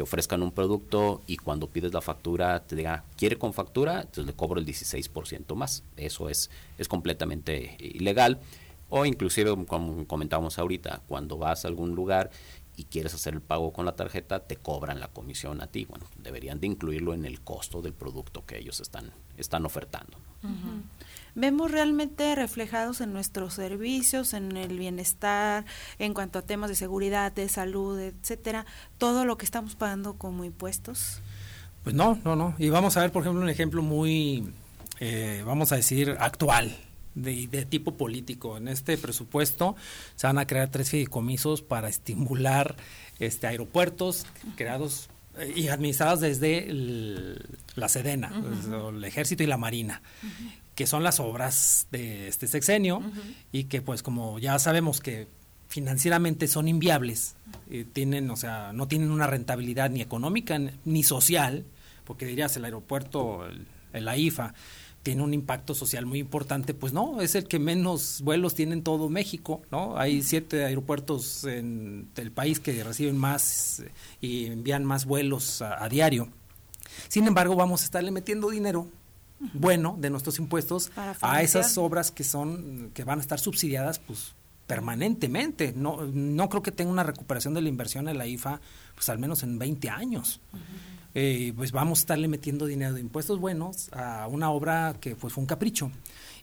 ofrezcan un producto y cuando pides la factura te diga, ¿quiere con factura? Entonces le cobro el 16% más. Eso es, es completamente ilegal. O inclusive, como comentábamos ahorita, cuando vas a algún lugar y quieres hacer el pago con la tarjeta, te cobran la comisión a ti. Bueno, deberían de incluirlo en el costo del producto que ellos están, están ofertando vemos realmente reflejados en nuestros servicios, en el bienestar, en cuanto a temas de seguridad, de salud, etcétera, todo lo que estamos pagando como impuestos? Pues no, no, no. Y vamos a ver, por ejemplo, un ejemplo muy, eh, vamos a decir, actual. De, de, tipo político. En este presupuesto se van a crear tres fideicomisos para estimular este aeropuertos creados eh, y administrados desde la Sedena, el Ejército y la Marina que son las obras de este sexenio y que pues como ya sabemos que financieramente son inviables, eh, tienen, o sea, no tienen una rentabilidad ni económica ni social, porque dirías el aeropuerto, el, AIFA, tiene un impacto social muy importante, pues no, es el que menos vuelos tiene en todo México, ¿no? Hay siete aeropuertos en el país que reciben más eh, y envían más vuelos a diario. Sin embargo, vamos a estarle metiendo dinero bueno de nuestros impuestos a esas obras que son que van a estar subsidiadas pues permanentemente. No, no creo que tenga una recuperación de la inversión en la IFA, pues al menos en 20 años. Eh, pues vamos a estarle metiendo dinero de impuestos buenos a una obra que pues fue un capricho.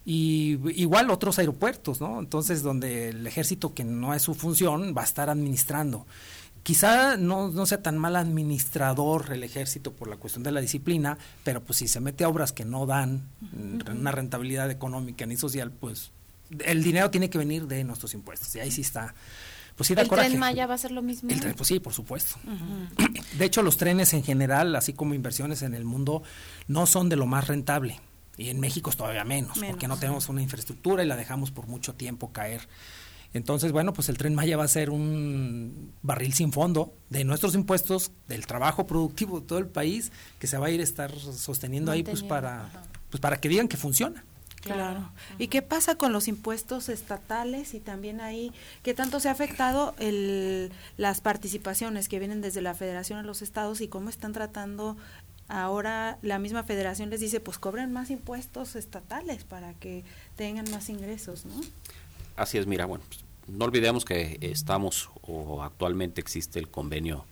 Y igual otros aeropuertos, ¿no? Entonces, donde el ejército, que no es su función, va a estar administrando. Quizá no, no, sea tan mal administrador el ejército por la cuestión de la disciplina, pero pues si se mete a obras que no dan una rentabilidad económica ni social, pues el dinero tiene que venir de nuestros impuestos. Y ahí sí está. Pues sí ¿El tren Maya va a ser lo mismo? El tren, pues sí, por supuesto. De hecho, los trenes en general, así como inversiones en el mundo, no son de lo más rentable. Y en México es todavía menos, porque no tenemos una infraestructura y la dejamos por mucho tiempo caer. Entonces, bueno, pues el tren Maya va a ser un barril sin fondo de nuestros impuestos, del trabajo productivo de todo el país, que se va a ir a estar sosteniendo ahí pues para, pues para que digan que funciona. Claro. ¿Y qué pasa con los impuestos estatales y también ahí qué tanto se ha afectado el, las participaciones que vienen desde la federación a los estados y cómo están tratando ahora la misma federación les dice pues cobren más impuestos estatales para que tengan más ingresos, ¿no? Así es, mira, bueno, pues, no olvidemos que estamos o actualmente existe el convenio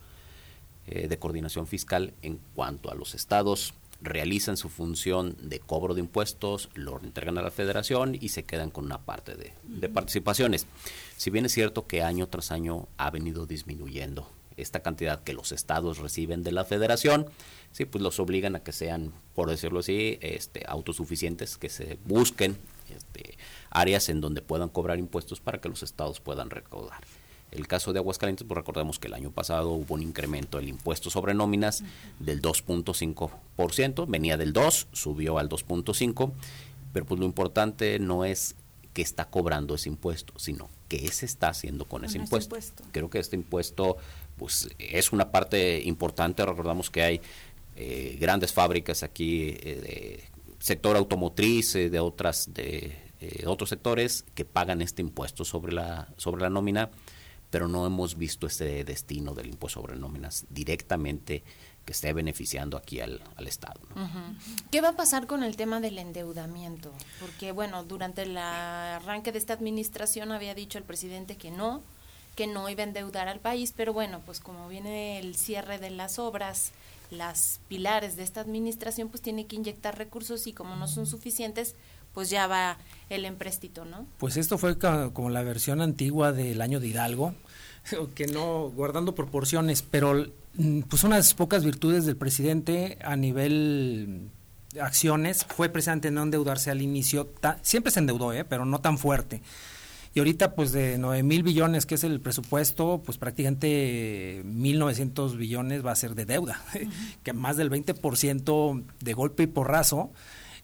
eh, de coordinación fiscal en cuanto a los estados realizan su función de cobro de impuestos, lo entregan a la federación y se quedan con una parte de, de participaciones. Si bien es cierto que año tras año ha venido disminuyendo esta cantidad que los estados reciben de la federación, sí, pues los obligan a que sean, por decirlo así, este, autosuficientes, que se busquen este, áreas en donde puedan cobrar impuestos para que los estados puedan recaudar. El caso de Aguascalientes, pues recordemos que el año pasado hubo un incremento del impuesto sobre nóminas del 2.5%, venía del 2, subió al 2.5, pero pues lo importante no es que está cobrando ese impuesto, sino qué se está haciendo con, ese, impuesto. Creo que este impuesto pues es una parte importante, recordamos que hay eh, grandes fábricas aquí eh, de sector automotriz, eh, de otras de otros sectores que pagan este impuesto sobre la sobre la nómina pero no hemos visto ese destino del impuesto sobre nóminas directamente que esté beneficiando aquí al, Estado. ¿Qué va a pasar con el tema del endeudamiento? Porque, bueno, durante el arranque de esta administración había dicho el presidente que no, que no iba a endeudar al país, pero bueno, pues como viene el cierre de las obras, las pilares de esta administración, pues tiene que inyectar recursos y como no son suficientes, pues ya va el empréstito, ¿no? Pues esto fue como la versión antigua del año de Hidalgo, que no guardando proporciones, pero mm, pues unas pocas virtudes del presidente a nivel acciones fue precisamente no endeudarse al inicio, siempre se endeudó, ¿eh? pero no tan fuerte. Y ahorita, pues de 9 mil billones, que es el presupuesto, pues prácticamente 1.900 billones va a ser de deuda, que más del 20% de golpe y porrazo.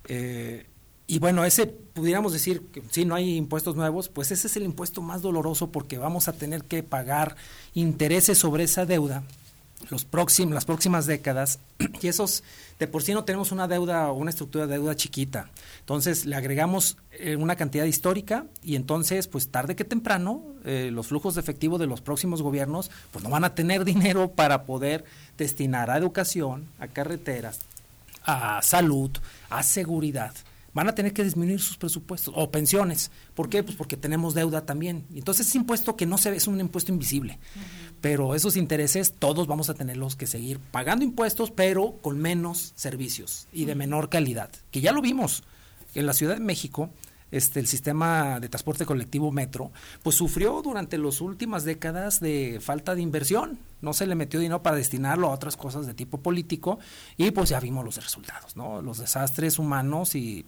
Eh, y bueno, ese pudiéramos decir que si no hay impuestos nuevos, pues ese es el impuesto más doloroso porque vamos a tener que pagar intereses sobre esa deuda los próximos, las próximas décadas y esos de por sí no tenemos una deuda o una estructura de deuda chiquita. Entonces le agregamos eh, una cantidad histórica y entonces pues tarde que temprano eh, los flujos de efectivo de los próximos gobiernos pues no van a tener dinero para poder destinar a educación, a carreteras, a salud, a seguridad van a tener que disminuir sus presupuestos o pensiones. ¿Por qué? Pues porque tenemos deuda también. Entonces es impuesto que no se ve, es un impuesto invisible. Pero esos intereses todos vamos a tenerlos que seguir pagando impuestos, pero con menos servicios y de menor calidad. Que ya lo vimos en la Ciudad de México. Este, el sistema de transporte colectivo metro, pues sufrió durante las últimas décadas de falta de inversión. No se le metió dinero para destinarlo a otras cosas de tipo político y pues ya vimos los resultados, ¿no? Los desastres humanos y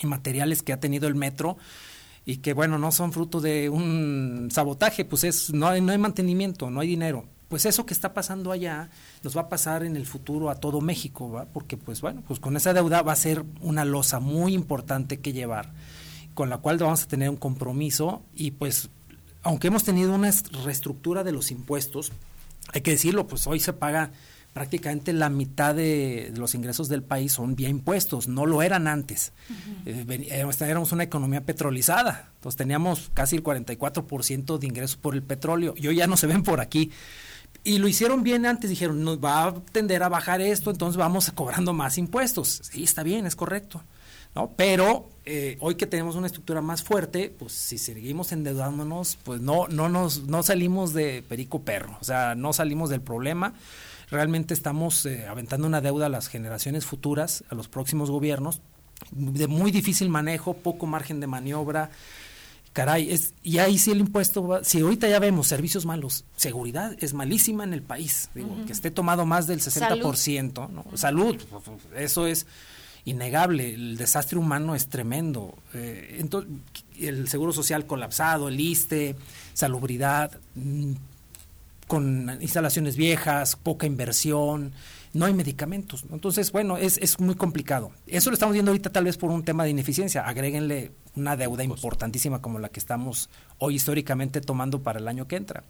y materiales que ha tenido el metro y que bueno, no son fruto de un sabotaje, pues es no hay, no hay mantenimiento, no hay dinero. Pues eso que está pasando allá nos va a pasar en el futuro a todo México, ¿va? Porque pues bueno, pues con esa deuda va a ser una losa muy importante que llevar, con la cual vamos a tener un compromiso y pues aunque hemos tenido una reestructura de los impuestos, hay que decirlo, pues hoy se paga prácticamente la mitad de los ingresos del país son vía impuestos, no lo eran antes. Uh éramos una economía petrolizada, entonces teníamos casi el 44% de ingresos por el petróleo, y hoy ya no se ven por aquí. Y lo hicieron bien antes, dijeron, nos va a tender a bajar esto, entonces vamos cobrando más impuestos. Sí, está bien, es correcto. ¿no? Pero eh, hoy que tenemos una estructura más fuerte, pues si seguimos endeudándonos, pues no, no, nos, no salimos de perico perro, o sea, no salimos del problema realmente estamos eh, aventando una deuda a las generaciones futuras, a los próximos gobiernos, de muy difícil manejo, poco margen de maniobra. Caray, es, y ahí sí el impuesto, si ahorita ya vemos servicios malos, seguridad es malísima en el país, digo, que esté tomado más del 60%, Salud. ¿no? Salud, eso es innegable, el desastre humano es tremendo. Eh, entonces, el seguro social colapsado, el ISTE, salubridad, mm, con instalaciones viejas, poca inversión, no hay medicamentos. Entonces, bueno, es, es muy complicado. Eso lo estamos viendo ahorita tal vez por un tema de ineficiencia. Agréguenle una deuda importantísima como la que estamos hoy históricamente tomando para el año que entra,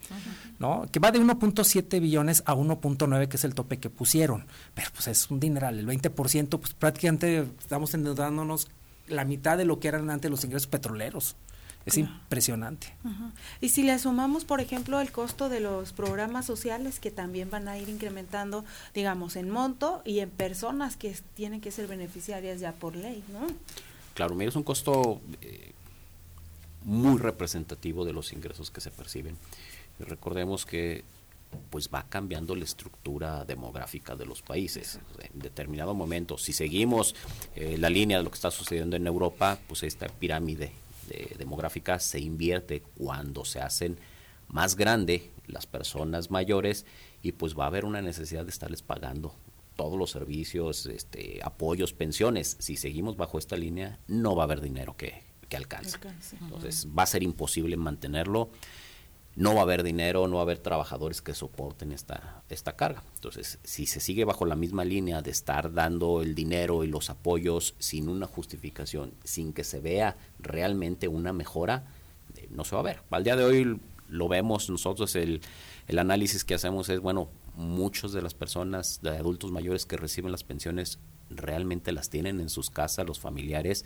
¿no? Que va de 1.7 billones a 1.9, que es el tope que pusieron. Pero pues es un dineral, el 20%, pues prácticamente estamos endeudándonos la mitad de lo que eran antes los ingresos petroleros. Es impresionante. Y si le sumamos, por ejemplo, el costo de los programas sociales que también van a ir incrementando, digamos, en monto y en personas que tienen que ser beneficiarias ya por ley, ¿no? Claro, mira, es un costo eh, muy representativo de los ingresos que se perciben. recordemos que pues va cambiando la estructura demográfica de los países. En determinado momento, si seguimos eh, la línea de lo que está sucediendo en Europa, pues esta pirámide demográfica se invierte cuando se hacen más grande las personas mayores y pues va a haber una necesidad de estarles pagando todos los servicios, este, apoyos, pensiones. Si seguimos bajo esta línea, no va a haber dinero que, que alcance. Entonces va a ser imposible mantenerlo no va a haber dinero, no va a haber trabajadores que soporten esta, esta carga. Entonces, si se sigue bajo la misma línea de estar dando el dinero y los apoyos sin una justificación, sin que se vea realmente una mejora, eh, no se va a ver. Al día de hoy lo vemos nosotros, el, el análisis que hacemos es, bueno, muchas de las personas, de adultos mayores que reciben las pensiones, realmente las tienen en sus casas, los familiares,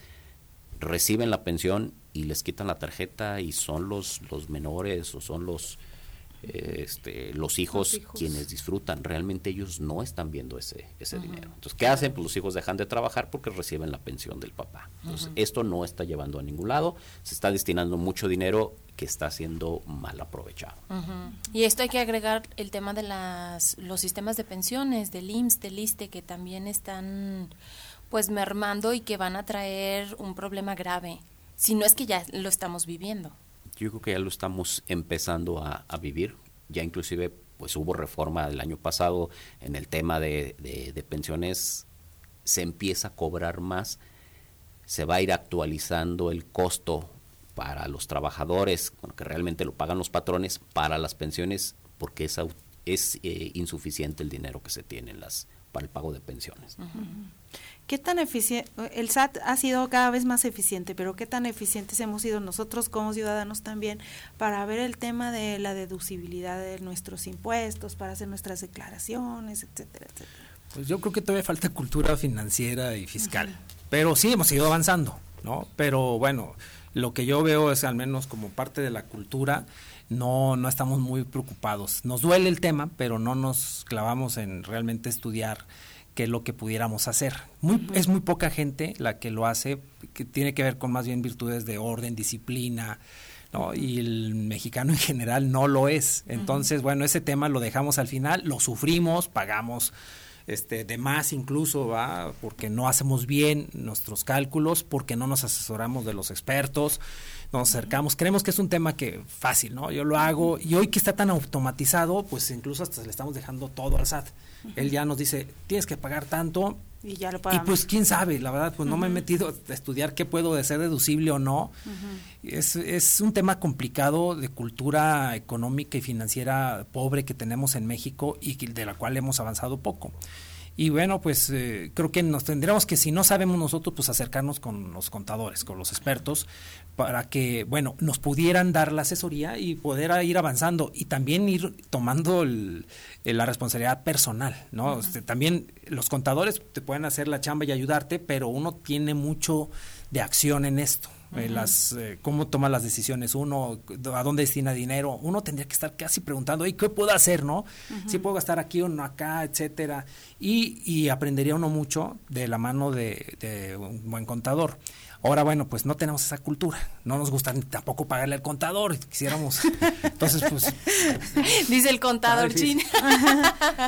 reciben la pensión y les quitan la tarjeta y son los, los menores o son los, este, los, hijos quienes disfrutan. Realmente ellos no están viendo ese, ese dinero. Entonces, ¿qué hacen? Pues los hijos dejan de trabajar porque reciben la pensión del papá. Entonces, esto no está llevando a ningún lado. Se está destinando mucho dinero que está siendo mal aprovechado. Y esto hay que agregar el tema de las, los sistemas de pensiones, del IMSS, del ISTE, que también están pues mermando y que van a traer un problema grave, si no es que ya lo estamos viviendo. Yo creo que ya lo estamos empezando a, vivir, ya inclusive pues hubo reforma el año pasado en el tema de, de, pensiones, se empieza a cobrar más, se va a ir actualizando el costo para los trabajadores, que realmente lo pagan los patrones, para las pensiones, porque es, es eh, insuficiente el dinero que se tiene las, para el pago de pensiones. ¿Qué tan eficiente, el SAT ha sido cada vez más eficiente, pero qué tan eficientes hemos sido nosotros como ciudadanos también para ver el tema de la deducibilidad de nuestros impuestos, para hacer nuestras declaraciones, etcétera, etcétera? Pues yo creo que todavía falta cultura financiera y fiscal, pero sí hemos ido avanzando, ¿no? Pero bueno, lo que yo veo es al menos como parte de la cultura, no, no estamos muy preocupados. Nos duele el tema, pero no nos clavamos en realmente estudiar que lo que pudiéramos hacer. Muy, Es muy poca gente la que lo hace, que tiene que ver con más bien virtudes de orden, disciplina, ¿no? y el mexicano en general no lo es. Entonces, bueno, ese tema lo dejamos al final, lo sufrimos, pagamos este, de más incluso, ¿va? porque no hacemos bien nuestros cálculos, porque no nos asesoramos de los expertos nos acercamos, creemos que es un tema que fácil, ¿no? Yo lo hago y hoy que está tan automatizado, pues incluso hasta le estamos dejando todo al SAT. Él ya nos dice, tienes que pagar tanto. Y ya lo pagamos. Y pues quién sabe, la verdad, pues no me he metido a estudiar qué puedo de ser deducible o no. es, es un tema complicado de cultura económica y financiera pobre que tenemos en México y de la cual hemos avanzado poco. Y bueno, pues eh, creo que nos tendríamos que, si no sabemos nosotros, pues acercarnos con los contadores, con los expertos, para que, bueno, nos pudieran dar la asesoría y poder ir avanzando y también ir tomando la responsabilidad personal, ¿no? Este, también los contadores te pueden hacer la chamba y ayudarte, pero uno tiene mucho de acción en esto. Eh, las eh, cómo toma las decisiones uno, a dónde destina dinero, uno tendría que estar casi preguntando, ¿y qué puedo hacer, no? Si puedo gastar aquí o no acá, etcétera. Y, y aprendería uno mucho de la mano de, de un buen contador. Ahora, bueno, pues no tenemos esa cultura. No nos gusta ni tampoco pagarle al contador. Quisiéramos. Entonces, pues. Dice el contador chino.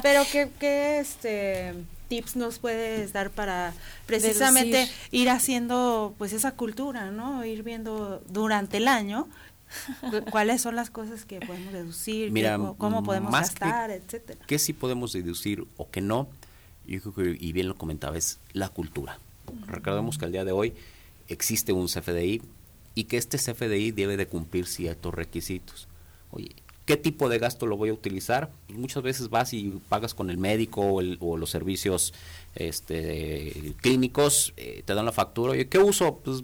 Pero, ¿qué, qué este, tips nos puedes dar para precisamente ir haciendo pues esa cultura, ¿no? Ir viendo durante el año cuáles son las cosas que podemos deducir, cómo podemos gastar, etcétera. ¿Qué sí podemos deducir o qué no? Yo creo que, y bien lo comentaba, es la cultura. Recordemos que al día de hoy existe un CFDI y que este CFDI debe de cumplir ciertos requisitos. Oye, ¿qué tipo de gasto lo voy a utilizar? Pues muchas veces vas y pagas con el médico o, los servicios este, clínicos, eh, te dan la factura. Oye, ¿qué uso? Pues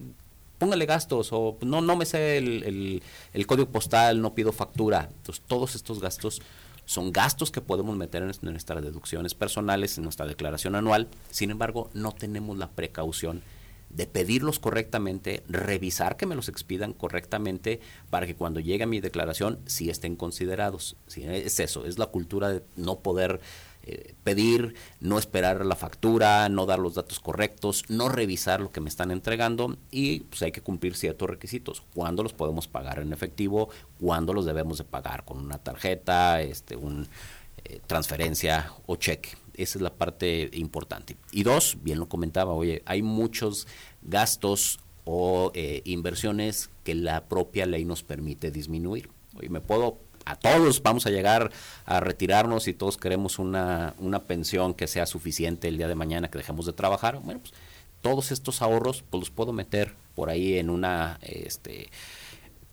póngale gastos o no, no me sé el, el, código postal, no pido factura. Entonces, todos estos gastos son gastos que podemos meter en, nuestras deducciones personales, en nuestra declaración anual. Sin embargo, no tenemos la precaución de pedirlos correctamente, revisar que me los expidan correctamente para que cuando llegue mi declaración sí estén considerados. es eso, es la cultura de no poder eh, pedir, no esperar la factura, no dar los datos correctos, no revisar lo que me están entregando y pues hay que cumplir ciertos requisitos. ¿Cuándo los podemos pagar en efectivo? ¿Cuándo los debemos de pagar con una tarjeta, este, un eh, transferencia o cheque? Esa es la parte importante. Y dos, bien lo comentaba, oye, hay muchos gastos o eh, inversiones que la propia ley nos permite disminuir. Oye, me puedo a todos vamos a llegar a retirarnos y todos queremos una, una pensión que sea suficiente el día de mañana que dejemos de trabajar, bueno, pues todos estos ahorros pues los puedo meter por ahí en una este,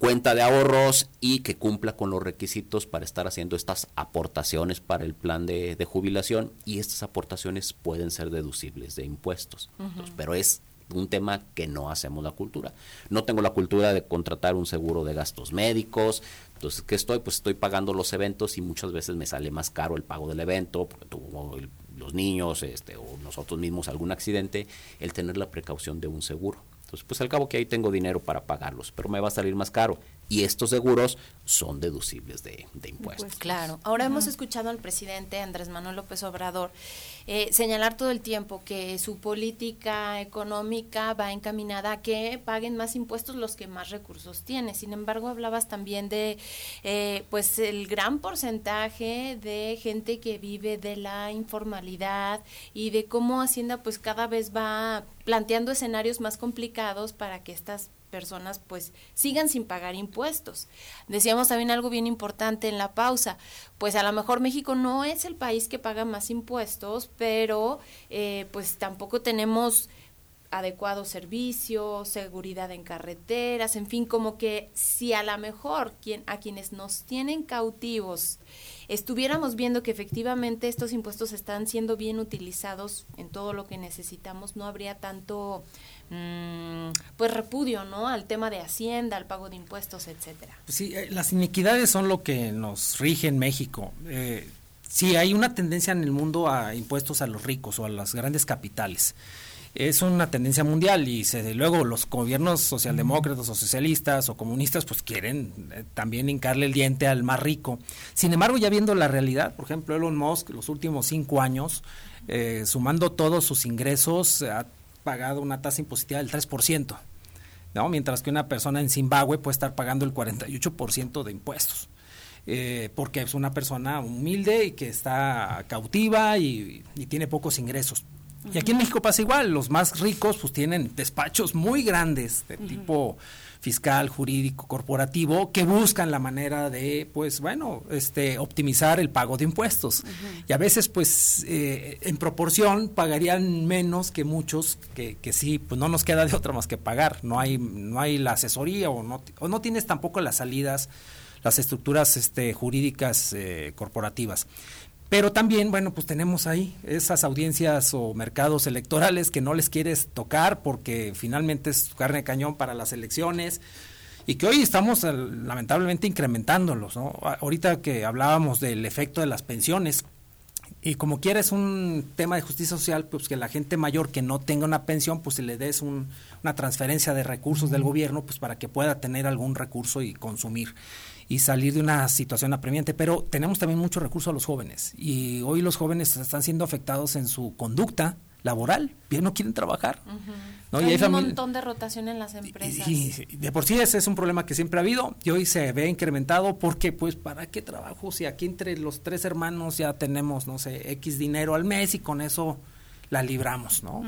cuenta de ahorros y que cumpla con los requisitos para estar haciendo estas aportaciones para el plan de, jubilación y estas aportaciones pueden ser deducibles de impuestos. pero es un tema que no hacemos la cultura. No tengo la cultura de contratar un seguro de gastos médicos. Entonces, ¿qué estoy? Pues estoy pagando los eventos y muchas veces me sale más caro el pago del evento, porque tuvo los niños este, o nosotros mismos algún accidente, el tener la precaución de un seguro. Entonces, pues al cabo que ahí tengo dinero para pagarlos, pero me va a salir más caro y estos seguros son deducibles de, impuestos. claro. Ahora hemos escuchado al presidente Andrés Manuel López Obrador eh, señalar todo el tiempo que su política económica va encaminada a que paguen más impuestos los que más recursos tienen. Sin embargo, hablabas también de eh, pues el gran porcentaje de gente que vive de la informalidad y de cómo Hacienda pues cada vez va planteando escenarios más complicados para que estas personas pues sigan sin pagar impuestos. Decíamos también algo bien importante en la pausa, pues a lo mejor México no es el país que paga más impuestos, pero eh, pues tampoco tenemos adecuados servicios, seguridad en carreteras, en fin, como que si a lo mejor quien, a quienes nos tienen cautivos estuviéramos viendo que efectivamente estos impuestos están siendo bien utilizados en todo lo que necesitamos, no habría tanto pues repudio, ¿no? Al tema de Hacienda, al pago de impuestos, etcétera. Pues sí, eh, las iniquidades son lo que nos rige en México. Eh, sí, hay una tendencia en el mundo a impuestos a los ricos o a las grandes capitales. Es una tendencia mundial y se, luego los gobiernos socialdemócratas o socialistas o comunistas pues quieren eh, también hincarle el diente al más rico. Sin embargo, ya viendo la realidad, por ejemplo, Elon Musk los últimos cinco años, sumando todos sus ingresos, ha pagado una tasa impositiva del 3%, ¿no? mientras que una persona en Zimbabue puede estar pagando el 48% de impuestos. Eh, porque es una persona humilde y que está cautiva y, tiene pocos ingresos. Y aquí en México pasa igual, los más ricos pues tienen despachos muy grandes de tipo fiscal, jurídico, corporativo, que buscan la manera de, pues bueno, este, optimizar el pago de impuestos. Y a veces, pues, eh, en proporción, pagarían menos que muchos que, que sí, pues no nos queda de otra más que pagar. No hay, no hay la asesoría o no, o no tienes tampoco las salidas, las estructuras este, jurídicas eh, corporativas. Pero también, bueno, pues tenemos ahí esas audiencias o mercados electorales que no les quieres tocar porque finalmente es carne de cañón para las elecciones y que hoy estamos eh, lamentablemente incrementándolos. ¿no? Ahorita que hablábamos del efecto de las pensiones, y como quiera es un tema de justicia social, pues que la gente mayor que no tenga una pensión, pues se le des una transferencia de recursos del gobierno, pues para que pueda tener algún recurso y consumir y salir de una situación apremiante. Pero tenemos también mucho recurso a los jóvenes y hoy los jóvenes están siendo afectados en su conducta laboral, bien no quieren trabajar. Hay, un montón de rotación en las empresas. Y, de por sí ese es un problema que siempre ha habido y hoy se ve incrementado porque pues para qué trabajo si aquí entre los tres hermanos ya tenemos no sé X dinero al mes y con eso la libramos, ¿no?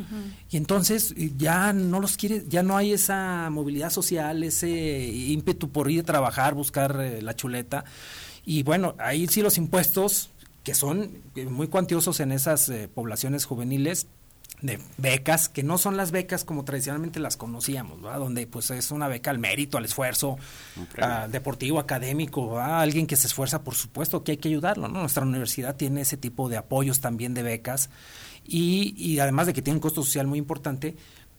Y entonces ya no los quiere, ya no hay esa movilidad social, ese ímpetu por ir a trabajar, buscar eh, la chuleta. Y bueno, ahí sí los impuestos, que son eh, muy cuantiosos en esas eh, poblaciones juveniles, de becas, que no son las becas como tradicionalmente las conocíamos, ¿verdad? donde pues es una beca al mérito, al esfuerzo ah, deportivo, académico, alguien que se esfuerza, por supuesto que hay que ayudarlo, ¿no? Nuestra universidad tiene ese tipo de apoyos también de becas y, y además de que tiene un costo social muy importante,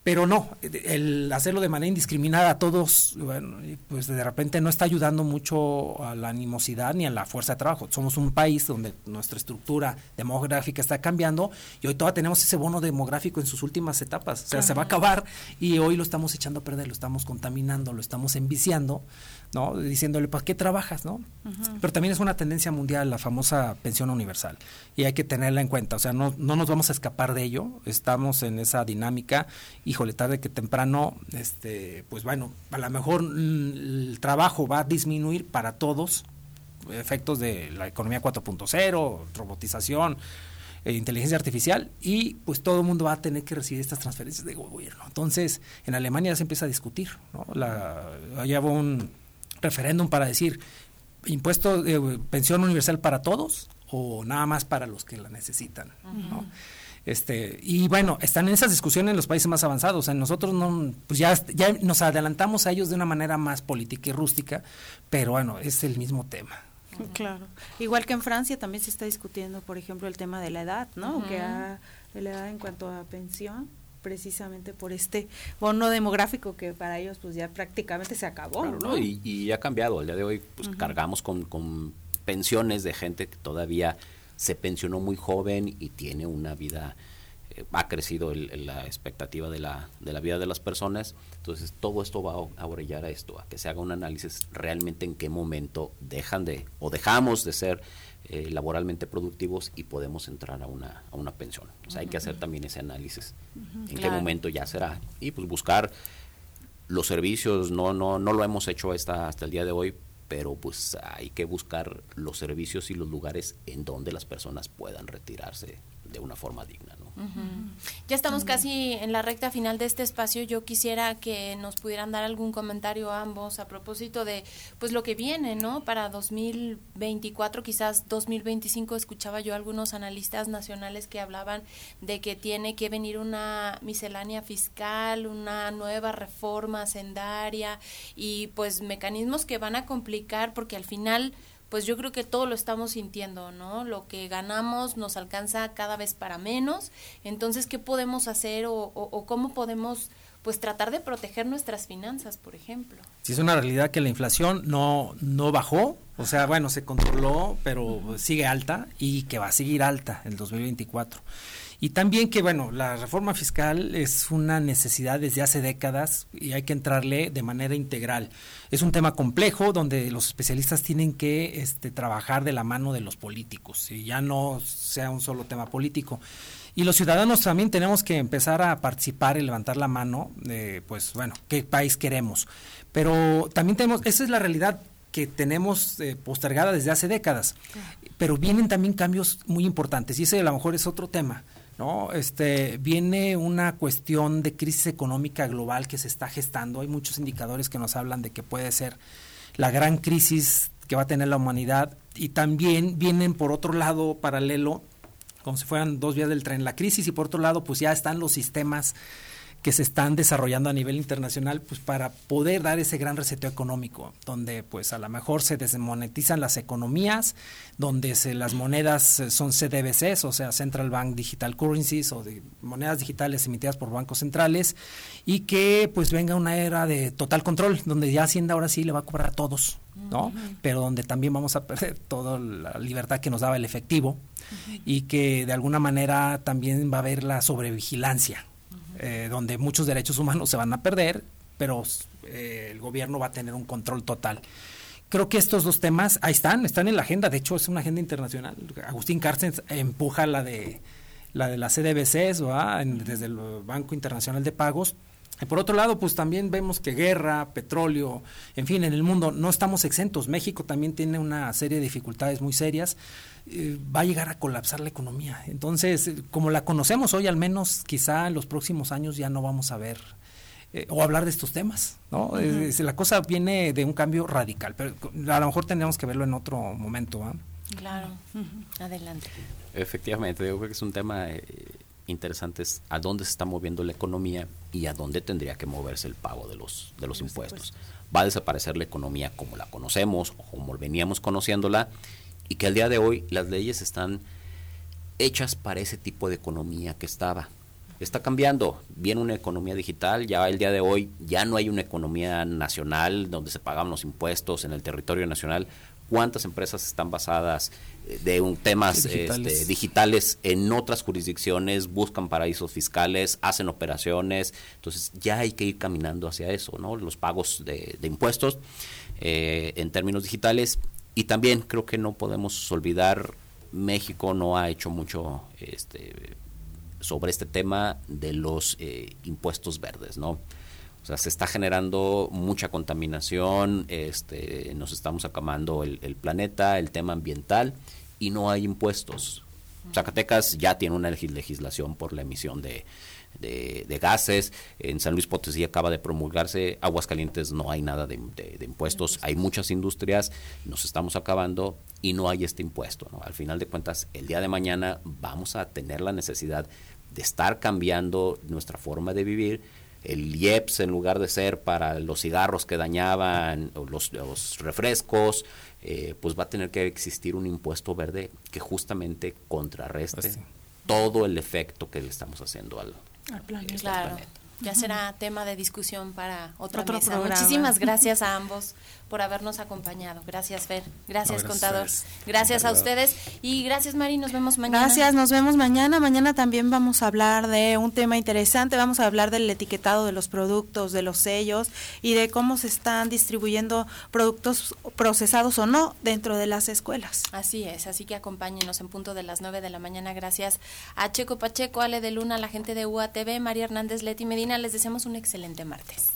pero no, el hacerlo de manera indiscriminada a todos, bueno, pues de repente no está ayudando mucho a la animosidad ni a la fuerza de trabajo. Somos un país donde nuestra estructura demográfica está cambiando y hoy todavía tenemos ese bono demográfico en sus últimas etapas. O sea, se va a acabar y hoy lo estamos echando a perder, lo estamos contaminando, lo estamos enviciando. ¿No? Diciéndole, ¿para qué trabajas, no? Pero también es una tendencia mundial la famosa pensión universal y hay que tenerla en cuenta, o sea, no, no nos vamos a escapar de ello, estamos en esa dinámica, híjole, tarde que temprano, este, pues bueno, a lo mejor el trabajo va a disminuir para todos, efectos de la economía 4.0, robotización, eh, inteligencia artificial y pues todo el mundo va a tener que recibir estas transferencias de gobierno. Entonces, en Alemania ya se empieza a discutir, ¿no? La, allá hubo un referéndum para decir impuesto de pensión universal para todos o nada más para los que la necesitan. Este, y bueno, están en esas discusiones en los países más avanzados. En nosotros no, pues ya, ya nos adelantamos a ellos de una manera más política y rústica, pero bueno, es el mismo tema. Claro. Igual que en Francia también se está discutiendo, por ejemplo, el tema de la edad, ¿no? Que de la edad en cuanto a pensión precisamente por este bono demográfico que para ellos pues ya prácticamente se acabó. ¿no? Y, ha cambiado. El día de hoy pues cargamos con, con pensiones de gente que todavía se pensionó muy joven y tiene una vida ha crecido la expectativa de la, de la vida de las personas. Entonces, todo esto va a orillar a esto, a que se haga un análisis realmente en qué momento dejan de o dejamos de ser eh, laboralmente productivos y podemos entrar a una, a una pensión. O sea, hay que hacer también ese análisis. en qué momento ya será. Y pues buscar los servicios, no, no, no lo hemos hecho hasta, hasta el día de hoy, pero pues hay que buscar los servicios y los lugares en donde las personas puedan retirarse de una forma digna. ¿no? Ya estamos casi en la recta final de este espacio. Yo quisiera que nos pudieran dar algún comentario ambos a propósito de pues lo que viene, ¿no? Para 2024, quizás 2025 escuchaba yo algunos analistas nacionales que hablaban de que tiene que venir una miscelánea fiscal, una nueva reforma sendaria y pues mecanismos que van a complicar porque al final pues yo creo que todo lo estamos sintiendo, ¿no? Lo que ganamos nos alcanza cada vez para menos, entonces, ¿qué podemos hacer o, o, cómo podemos pues tratar de proteger nuestras finanzas, por ejemplo. Sí, es una realidad que la inflación no, no bajó, o sea, bueno, se controló, pero sigue alta y que va a seguir alta en el 2024. Y también que, bueno, la reforma fiscal es una necesidad desde hace décadas y hay que entrarle de manera integral. Es un tema complejo donde los especialistas tienen que este, trabajar de la mano de los políticos y ya no sea un solo tema político. Y los ciudadanos también tenemos que empezar a participar y levantar la mano de, pues, bueno, qué país queremos. Pero también tenemos, esa es la realidad que tenemos eh, postergada desde hace décadas. Pero vienen también cambios muy importantes y ese a lo mejor es otro tema. ¿No? Este, viene una cuestión de crisis económica global que se está gestando. Hay muchos indicadores que nos hablan de que puede ser la gran crisis que va a tener la humanidad y también vienen por otro lado paralelo, como si fueran dos vías del tren, la crisis y por otro lado pues ya están los sistemas que se están desarrollando a nivel internacional pues para poder dar ese gran reseteo económico donde pues a lo mejor se desmonetizan las economías donde se, las monedas eh, son CDBCs o sea Central Bank Digital Currencies o de monedas digitales emitidas por bancos centrales y que pues venga una era de total control donde ya Hacienda ahora sí le va a cobrar a todos ¿no? Pero donde también vamos a perder toda la libertad que nos daba el efectivo y que de alguna manera también va a haber la sobrevigilancia, eh, donde muchos derechos humanos se van a perder, pero eh, el gobierno va a tener un control total. Creo que estos dos temas ahí están, están en la agenda, de hecho es una agenda internacional. Agustín Carstens empuja la de la de las CDBCs, desde el Banco Internacional de Pagos, por otro lado, pues también vemos que guerra, petróleo, en fin, en el mundo no estamos exentos. México también tiene una serie de dificultades muy serias. Eh, va a llegar a colapsar la economía. Entonces, como la conocemos hoy, al menos quizá en los próximos años ya no vamos a ver eh, o hablar de estos temas. ¿no? la cosa viene de un cambio radical, pero a lo mejor tendríamos que verlo en otro momento. Claro, adelante. Efectivamente, yo creo que es un tema... Eh, interesantes a dónde se está moviendo la economía y a dónde tendría que moverse el pago de los, de los impuestos. Va a desaparecer la economía como la conocemos o como veníamos conociéndola y que al día de hoy las leyes están hechas para ese tipo de economía que estaba. está cambiando. Viene una economía digital, ya el día de hoy ya no hay una economía nacional donde se pagan los impuestos en el territorio nacional. ¿Cuántas empresas están basadas eh, de un, temas digitales. Este, digitales. en otras jurisdicciones, buscan paraísos fiscales, hacen operaciones? Entonces ya hay que ir caminando hacia eso, ¿no? Los pagos de, de impuestos eh, en términos digitales. Y también creo que no podemos olvidar, México no ha hecho mucho este, sobre este tema de los eh, impuestos verdes, ¿no? O sea, se está generando mucha contaminación, este, nos estamos acabando el, el planeta, el tema ambiental, y no hay impuestos. Zacatecas ya tiene una legislación por la emisión de, de, gases. En San Luis Potosí acaba de promulgarse. Aguascalientes no hay nada de, impuestos. Hay muchas industrias, nos estamos acabando y no hay este impuesto. Al final de cuentas, el día de mañana vamos a tener la necesidad de estar cambiando nuestra forma de vivir. El IEPS, en lugar de ser para los cigarros que dañaban, los, los refrescos, eh, pues va a tener que existir un impuesto verde que justamente contrarreste pues todo el efecto que le estamos haciendo al, al planeta. Claro. Ya será tema de discusión para otra Otro mesa. Muchísimas gracias a ambos por habernos acompañado. Gracias, Fer. Gracias, contador. Gracias a ustedes. Y gracias, Mari. Nos vemos mañana. Gracias, nos vemos mañana. Mañana también vamos a hablar de un tema interesante. Vamos a hablar del etiquetado de los productos, de los sellos y de cómo se están distribuyendo productos procesados o no dentro de las escuelas. Así es. Así que acompáñenos en punto de las 9 de la mañana. Gracias a Checo Pacheco, Ale de Luna, la gente de UATV, María Hernández Leti Medina. Les deseamos un excelente martes.